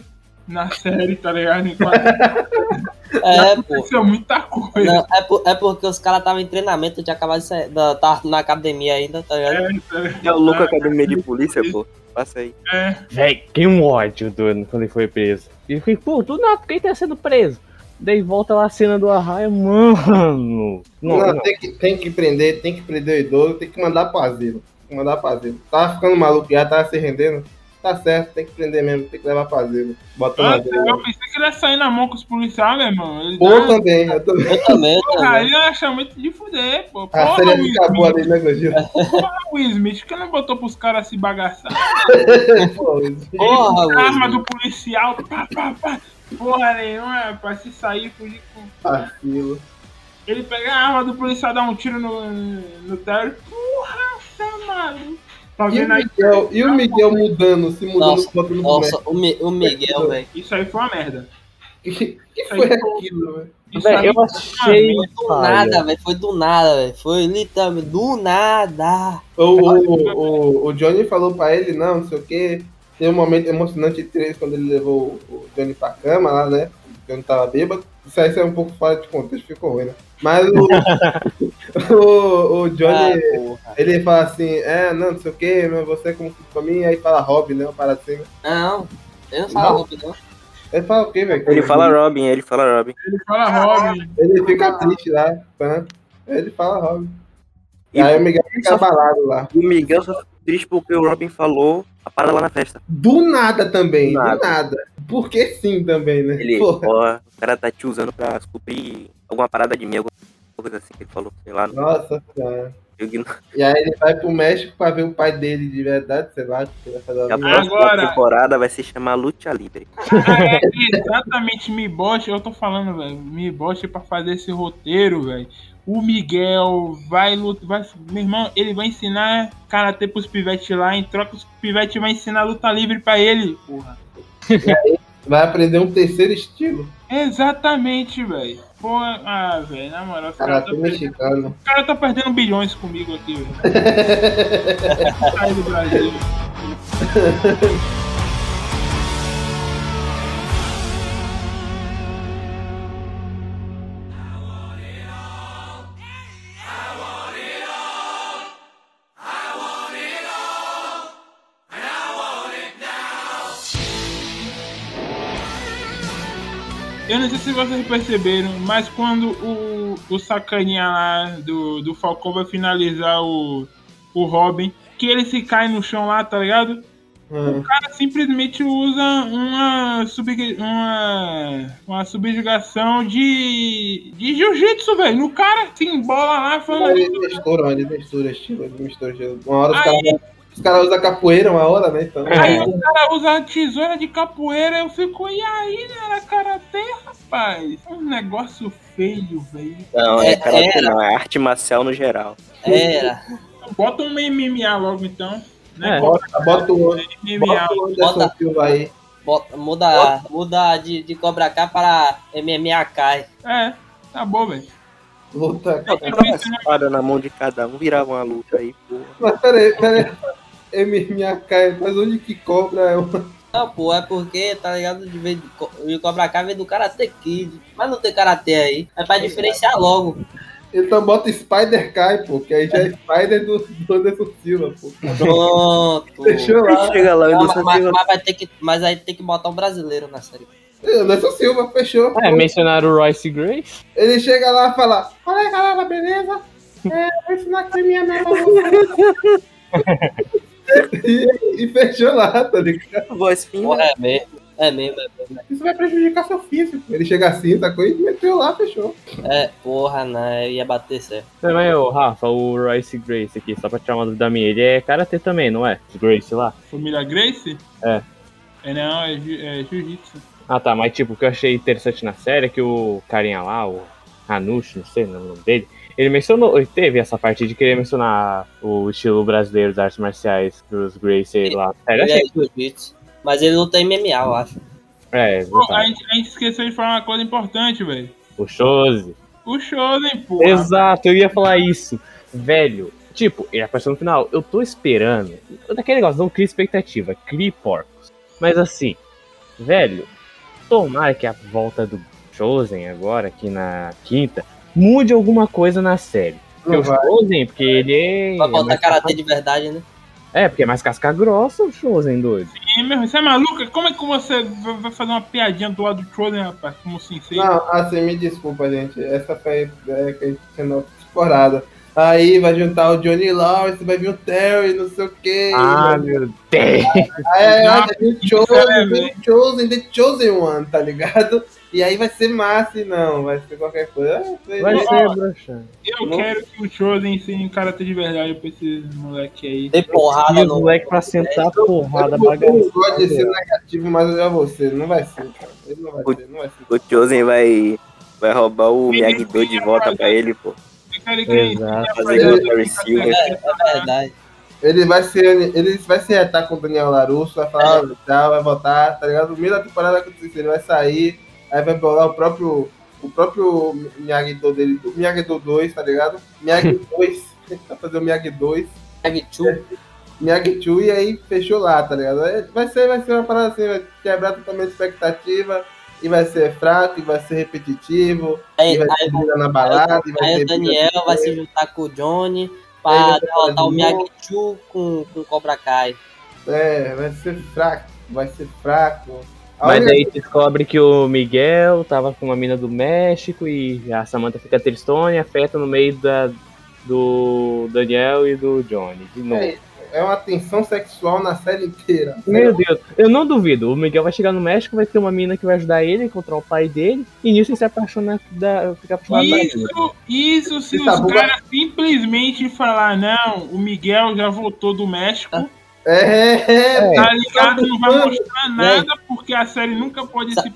na série, tá ligado? Enquanto É, pô. aconteceu muita coisa. Não, é, por- é porque os caras estavam em treinamento de acabar de sair. da- Tá na academia ainda, tá ligado? É, tá ligado? É o louco academia de polícia, pô. Passa aí. É, Véi, que um ódio do quando ele foi preso. E eu fiquei, pô, do nada, quem tá sendo preso? Daí volta lá a cena do Arraia, mano. Não, Não, não. Tem, que, tem que prender, tem que prender o idoso, tem que mandar pro asilo. Mandar pro asilo. Tava ficando maluco já, tava se rendendo. Tá certo, tem que prender mesmo, tem que levar pro asilo. Bota Ah, asilo. eu pensei que ele ia sair na mão com os policiais, meu irmão. Ele Pô, dá- também, eu também. Eu também, eu Porra, também. aí eu acho muito de fuder, pô. A Porra, série Will acabou ali, né, Gordinho? porra, Will Smith, que não botou pros caras se bagaçar? Pô, Porra, A arma Will. do policial, pá, pá, pá. Porra nenhuma, pra se sair, fugir com. vacilo. Ele pega a arma do policial, dá um tiro no, no Terry. Porra, tá maluco. Tá E o, vendo aí? Miguel, e o Miguel mudando, se mudando Nossa, contra o Nossa, o, Mi- o Miguel, velho. Isso aí foi uma merda. Que, que foi aquilo, velho? Isso Véi, aí eu foi achei. merda. Do nada, velho. Foi do nada, velho. Foi literalmente do nada. O, o, o, o Johnny falou pra ele, não, não sei o que, Tem um momento emocionante entre eles quando ele levou o Johnny pra cama lá, né? O Johnny tava bêbado. Isso aí é um pouco fora de contexto, ficou ruim, né? Mas o, o, o Johnny, Ah, ele fala assim, é, não, não sei o que, mas você é como filho pra mim, aí fala Robin, né? Uma parada assim, né? Não, ele não fala Não? Robin, não. Ele fala o quê, velho? Ele fala Robin, ele fala Robin. Ele fala Robin. Ele fica triste lá, né? Ele fala Robin. E aí o Miguel fica abalado lá. o Miguel só triste porque o Robin falou a parada lá na festa. Do nada também, Do do nada. nada. Porque sim também, né? Ele, Porra. ó, o cara tá te usando pra suprir alguma parada de mim, alguma coisa assim que ele falou, sei lá. Nossa senhora. E aí ele vai pro México pra ver o pai dele de verdade, sei lá, que ele vai fazer A próxima Agora- temporada vai se chamar Lucha Libre. É exatamente me bote, eu tô falando, velho. Me bote pra fazer esse roteiro, velho. O Miguel vai lutar. Vai, meu irmão, ele vai ensinar karatê pros pivetes lá. Em troca, os pivetes vai ensinar luta livre pra ele, porra. Vai aprender um terceiro estilo. Exatamente, velho. Pô, ah, velho, na moral, caras Karate tá, perdendo- o cara tá perdendo bilhões comigo aqui, velho. Sai do Brasil. Eu não sei se vocês perceberam, mas quando o, o sacaninha lá do, do Falcão vai finalizar o, o Robin, que ele se cai no chão lá, tá ligado? Hum. O cara simplesmente usa uma, sub, uma, uma subjugação de, de jiu-jitsu, velho. No cara se embola lá falando. Eles misturam estilo, eles misturam estilo. Uma hora os caras os caras usam capoeira uma hora, né? Então. Aí o cara usa a tesoura de capoeira, eu fico, e aí, né? Era karatê, rapaz? Um negócio feio, velho. Não, é, É, karate era. não, é arte marcial no geral. Era. Bota um MMA logo então. Né? É. Bota, bota o, MMA. bota Bota- aí. Bota- muda muda de, de Cobra K para MMA Kai. É, tá bom, velho. Luta. Botava uma espada na mão de cada um, virava uma luta aí, porra. Mas peraí, peraí. MMA cai, mas onde que cobra é uma. Não, pô, é porque, tá ligado? De, vez de, co- de Cobra Kai vem do Karate Kid. Mas não tem Karate aí. É pra diferenciar logo. Então bota Spider Kai, pô, que aí já é Spider do, do Anderson Silva, pô. Pronto. Fechou lá. Chega lá, Não, mas, mas vai ter que, mas aí tem que botar um brasileiro na série. Anderson Silva, fechou. É, mencionaram o Royce Grace. Ele chega lá e fala: Fala aí, galera, beleza? É, vou ensinar aqui minha meta. e, e fechou lá, tá ligado? Voz fina. Porra, é mesmo. É mesmo, é mesmo. Isso vai prejudicar seu físico. Ele chega assim, sacou? E meteu lá, fechou. É, porra, não, eu ia bater certo. Também, ô, Rafa, o Royce Grace aqui, só pra tirar uma dúvida minha. Ele é karatê também, não é? Grace lá. Família Grace? É. É não, é, ju- é jiu-jitsu. Ah tá, mas tipo, o que eu achei interessante na série é que o carinha lá, o Hanush, não sei o nome dele, ele mencionou, ele teve essa parte de querer mencionar o estilo brasileiro das artes marciais dos Gracie lá. Sério, Ele é achei. jiu-jitsu. Mas ele luta MMA, eu acho. É, Pô, a, verdade. gente, a gente esqueceu de falar uma coisa importante, velho. o Shozi. O Shonen, porra. Exato, eu ia falar isso. Velho, tipo, ele apareceu no final. Eu tô esperando. Daquele negócio, não cria expectativa, crie porcos. Mas assim, velho, tomara que a volta do Chosen agora, aqui na quinta, mude alguma coisa na série. Porque o. Chosen, porque ele é. Vai é botar mais karatê de verdade, né? É, porque é mais casca grossa o Chosen, doido. Ih, meu, Você é maluca? Como é que você vai fazer uma piadinha do lado do Chosen, rapaz? Como assim? Sei? Não, assim, me desculpa, gente. Essa foi a ideia que a gente tinha na outra temporada. Aí vai juntar o Johnny Lawrence, vai vir o Terry, não sei o quê. Ah, meu Deus. Aí, aí, é, Chosen, vem velho. o Chosen, The Chosen One, tá ligado? E aí vai ser massa e não, vai ser qualquer coisa. Vai lá. ser, broxa. Eu Não. quero que o Chosen ensine karatê de verdade pra esses moleque aí. Tem porrada no. moleque pra sentar porrada Eu não bagaça. gosto de ser negativo, mas eu já vou ser. Não vai ser, cara. Ele não vai ser, não vai ser. O Chosen vai, vai roubar o Miyagi-Do de volta pra ele, pô. Exato. Fazer igual o Terry Silver. É, é verdade. Ele vai ser. Ele vai se retar com o Daniel Larusso, vai falar, ah, tchau, vai voltar, tá ligado? No meio da temporada acontecer, ele vai sair, aí vai bolar o próprio. O próprio Miyagi-Do dele, o Miyagi-Do 2, tá ligado? Miyagi 2, vai fazer o Miyagi 2. Miyagi-Chu. Miyagi-Chu e aí fechou lá, tá ligado? É, Vai ser, vai ser uma parada assim, vai quebrar totalmente a expectativa e vai ser fraco, e vai ser repetitivo, Aí, e vai aí, briga na balada, e vai aí o Daniel vai se juntar com o Johnny Aí pra ter derrotar o Miyagi-Chu com, com o Cobra Kai. É, vai ser fraco, vai ser fraco. Mas aí descobre que o Miguel tava com uma mina do México e a Samantha fica tristona e afeta no meio da, do Daniel e do Johnny. De novo. É, é uma tensão sexual na série inteira. Meu Deus, eu não duvido. O Miguel vai chegar no México, vai ter uma mina que vai ajudar ele a encontrar o pai dele, e nisso ele se apaixona, da, fica apaixonado da mina. Isso, isso se Esse tabu os caras simplesmente falar, não, o Miguel já voltou do México, É, é, tá ligado? Não vai mostrar nada, porque a série nunca pode Sa- se. Eu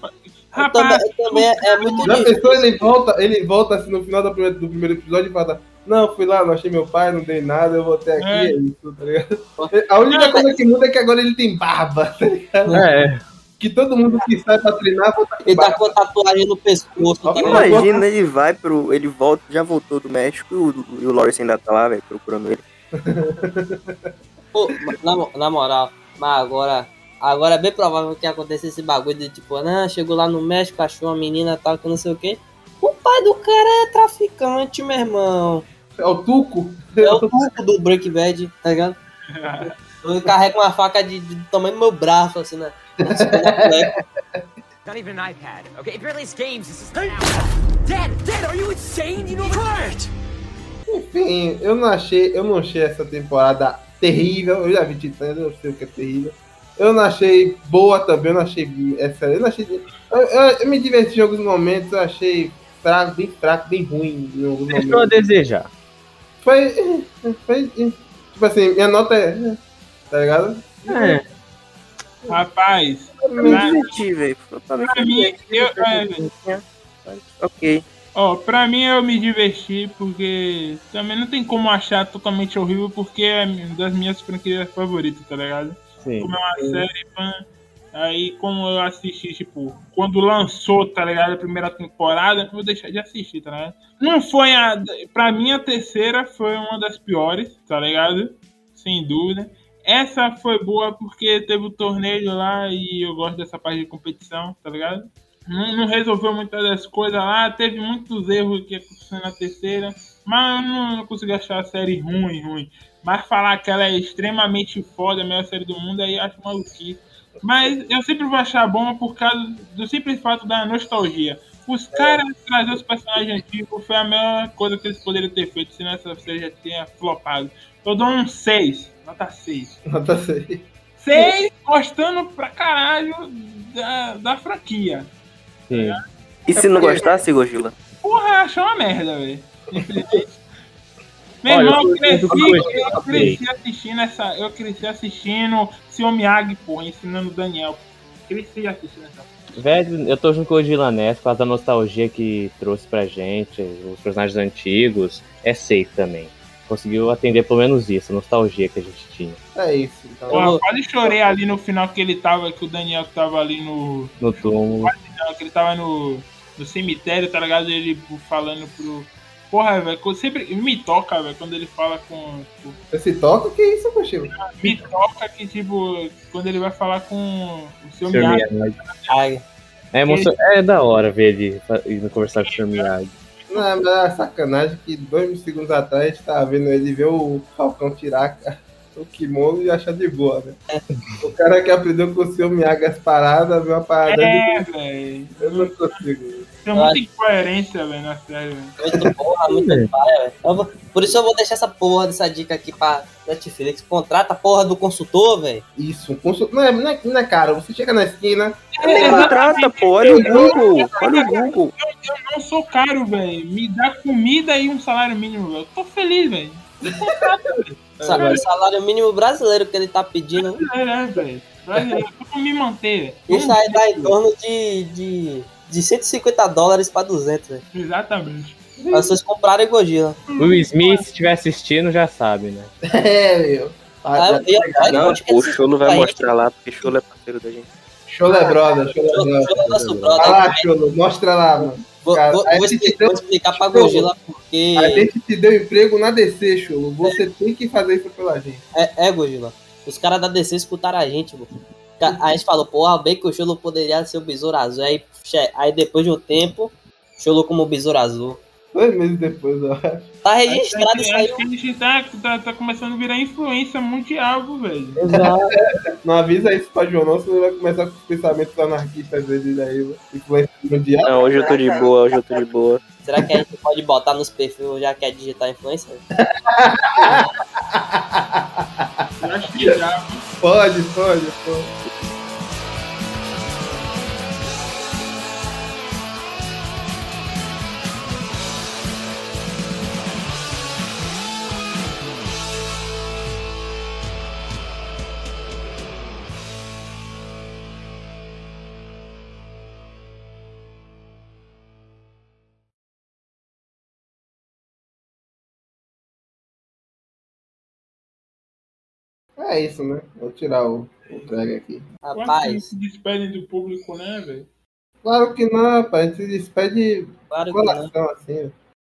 também, Rapaz, eu também é, é muito Já difícil. pensou, ele volta, ele volta assim no final do primeiro, do primeiro episódio e fala, não, fui lá, não achei meu pai, não dei nada, eu voltei aqui, É. é, isso, tá ligado? A única coisa que muda é que agora ele tem barba, tá ligado? É, Que todo mundo que sai pra treinar volta com Ele tá barba. com a tatuagem no pescoço. tá? Imagina, ele vai pro. Ele volta, já voltou do México e o, e o Lawrence ainda tá lá, velho, procurando ele. Pô, na, na moral, mas agora, agora é bem provável que aconteça esse bagulho de tipo, não, chegou lá no México, achou uma menina tal, que não sei o quê. O pai do cara é traficante, meu irmão. É o Tuco? É o tuco do Breaking Bad, tá ligado? Eu carrego uma faca de, de- do tamanho do meu braço, assim, né? Na cueca. Not even an iPad. Okay, it barely has games. This is Dad, Dad, are you insane? You know the Enfim, eu não achei, eu não achei essa temporada terrível. Eu já vi Titãs, eu sei o que é terrível. Eu não achei boa também, eu não achei essa, eu não achei. Eu, eu- eu me diverti em alguns momentos, eu achei fraco, bem fraco, bem ruim em alguns deixou a desejar. Foi, foi, tipo assim, minha nota é, tá ligado? É, rapaz, Eu me diverti, velho. Pra mim, mim, eu, é, velho, Ok. Ó, pra mim eu me diverti porque também não tem como achar totalmente horrível porque é uma das minhas franquias favoritas, tá ligado? sim. como é uma série, pã, aí como eu assisti, tipo, quando lançou, tá ligado, a primeira temporada, eu vou deixar de assistir, tá ligado? Não foi a. Pra mim, a terceira foi uma das piores, tá ligado? Sem dúvida. Essa foi boa porque teve o torneio lá e eu gosto dessa parte de competição, tá ligado? Não, não resolveu muitas das coisas lá, teve muitos erros que aconteceram na terceira, mas eu não, não consegui achar a série ruim, ruim. Mas falar que ela é extremamente foda, a melhor série do mundo, aí acho maluquice. Mas eu sempre vou achar bom por causa do simples fato da nostalgia. Os caras trazer os personagens antigos foi a melhor coisa que eles poderiam ter feito, senão essa série já tinha flopado. Eu dou um 6, nota 6. Nota 6. 6 gostando pra caralho da, da franquia. Sim. E se não gostasse, Gojila? Porra, achou uma merda, velho. Infelizmente. Meu Olha, irmão, eu cresci, eu cresci assistindo essa. Eu cresci assistindo Seu Miyagi, pô, ensinando o Daniel. Cresci assistindo essa. Velho, eu tô junto com o Gilanés por causa da nostalgia que trouxe pra gente, os personagens antigos. É safe também. Conseguiu atender pelo menos isso, a nostalgia que a gente tinha. É isso. Então. Pô, eu quase chorei ali no final que ele tava, que o Daniel tava ali no. No túmulo. não, que ele tava no, no cemitério, tá ligado? Ele falando pro. Porra, velho, quando- sempre me toca, velho, quando ele fala com. com- Esse toca, que isso, Cochilo? me toca que, tipo, quando ele vai falar com o seu. Miyagi. Ai, É, emocio- é da hora ver ele conversar com o Sr. Miyagi. Não, mas é sacanagem que dois segundos atrás a gente tava vendo ele ver o Falcão tirar o kimono e achar de boa, né? O cara que aprendeu com o seu Miyagi as paradas, viu uma parada É, de... Eu não consigo. Tem muita incoerência, velho, na série, velho. muito porra, muito paia, velho. Eu Por isso eu vou deixar essa porra dessa dica aqui pra Netflix. Contrata a porra do consultor, velho. Isso, um consul... não, é, não, é, não é caro. Você chega na esquina, Contrata, pô, olha o Google. Olha o Google. Eu não sou caro, velho. Me dá comida e um salário mínimo, velho. Eu tô feliz, velho. Sa- O salário mínimo brasileiro que ele tá pedindo. É, né, velho. Brasileiro, Como me manter, velho. Isso aí dá em torno de, de, de 150 dólares pra 200, velho. Exatamente. Pra vocês comprarem Gojira. O Will Smith, se estiver assistindo, já sabe, né? é, meu. Ah, Ah, eu- eu- Não, o Cholo vai mostrar lá, porque Cholo é parceiro da gente. Show é brother, show é brother. é nosso Vai brother. lá, Cholo, mostra lá, mano. Vou, Cara, vou- a vou explicar, deu- vou explicar pra Cholo, Gojila porque. A gente te deu emprego na DC, Cholo. Você tem que fazer isso pela gente. É, é Gojila. Os caras da DC escutaram a gente, mano. A gente falou, porra, bem que o Cholo poderia ser o Besouro Azul. Aí, aí depois de um tempo, Cholo como Besouro Azul. Dois meses depois, eu acho. Tá registrado isso aí. acho que a gente tá, tá, tá começando a virar influência mundial, velho. Exato. Não avisa isso pra João, não, senão ele vai começar com os pensamentos anarquistas dele aí, mano. Influência mundial. Não, hoje eu tô de boa, hoje eu tô de boa. Será que a gente pode botar nos perfis já que é digital influencer? Eu acho que já. Pode, pode, pode. É isso, né? Vou tirar o, o drag aqui. Rapaz, se despedem do público, né, velho? Claro que não, rapaz. A gente se despede de claro que não. coração, assim.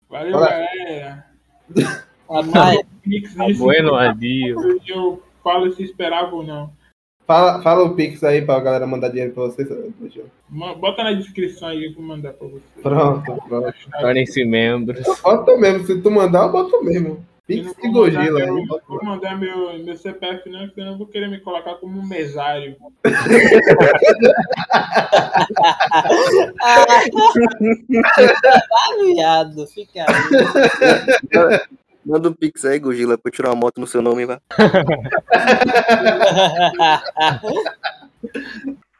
Valeu, Olá. galera. Rapaz, Pix Tá nesse bueno, adio. eu falo se esperava ou não. Fala, fala o Pix aí pra galera mandar dinheiro pra vocês. Bota na descrição aí que eu vou mandar pra você. Pronto, pronto. Tornem-se membros. Bota mesmo. Se tu mandar, eu boto mesmo. Pix não e vou mandar Gojila meu- Vou mandar meu, meu CPF não, porque eu não vou querer me colocar como um mesário. viado, fica aí. Manda um pix aí, Gojila, pra eu tirar uma moto no seu nome, vai.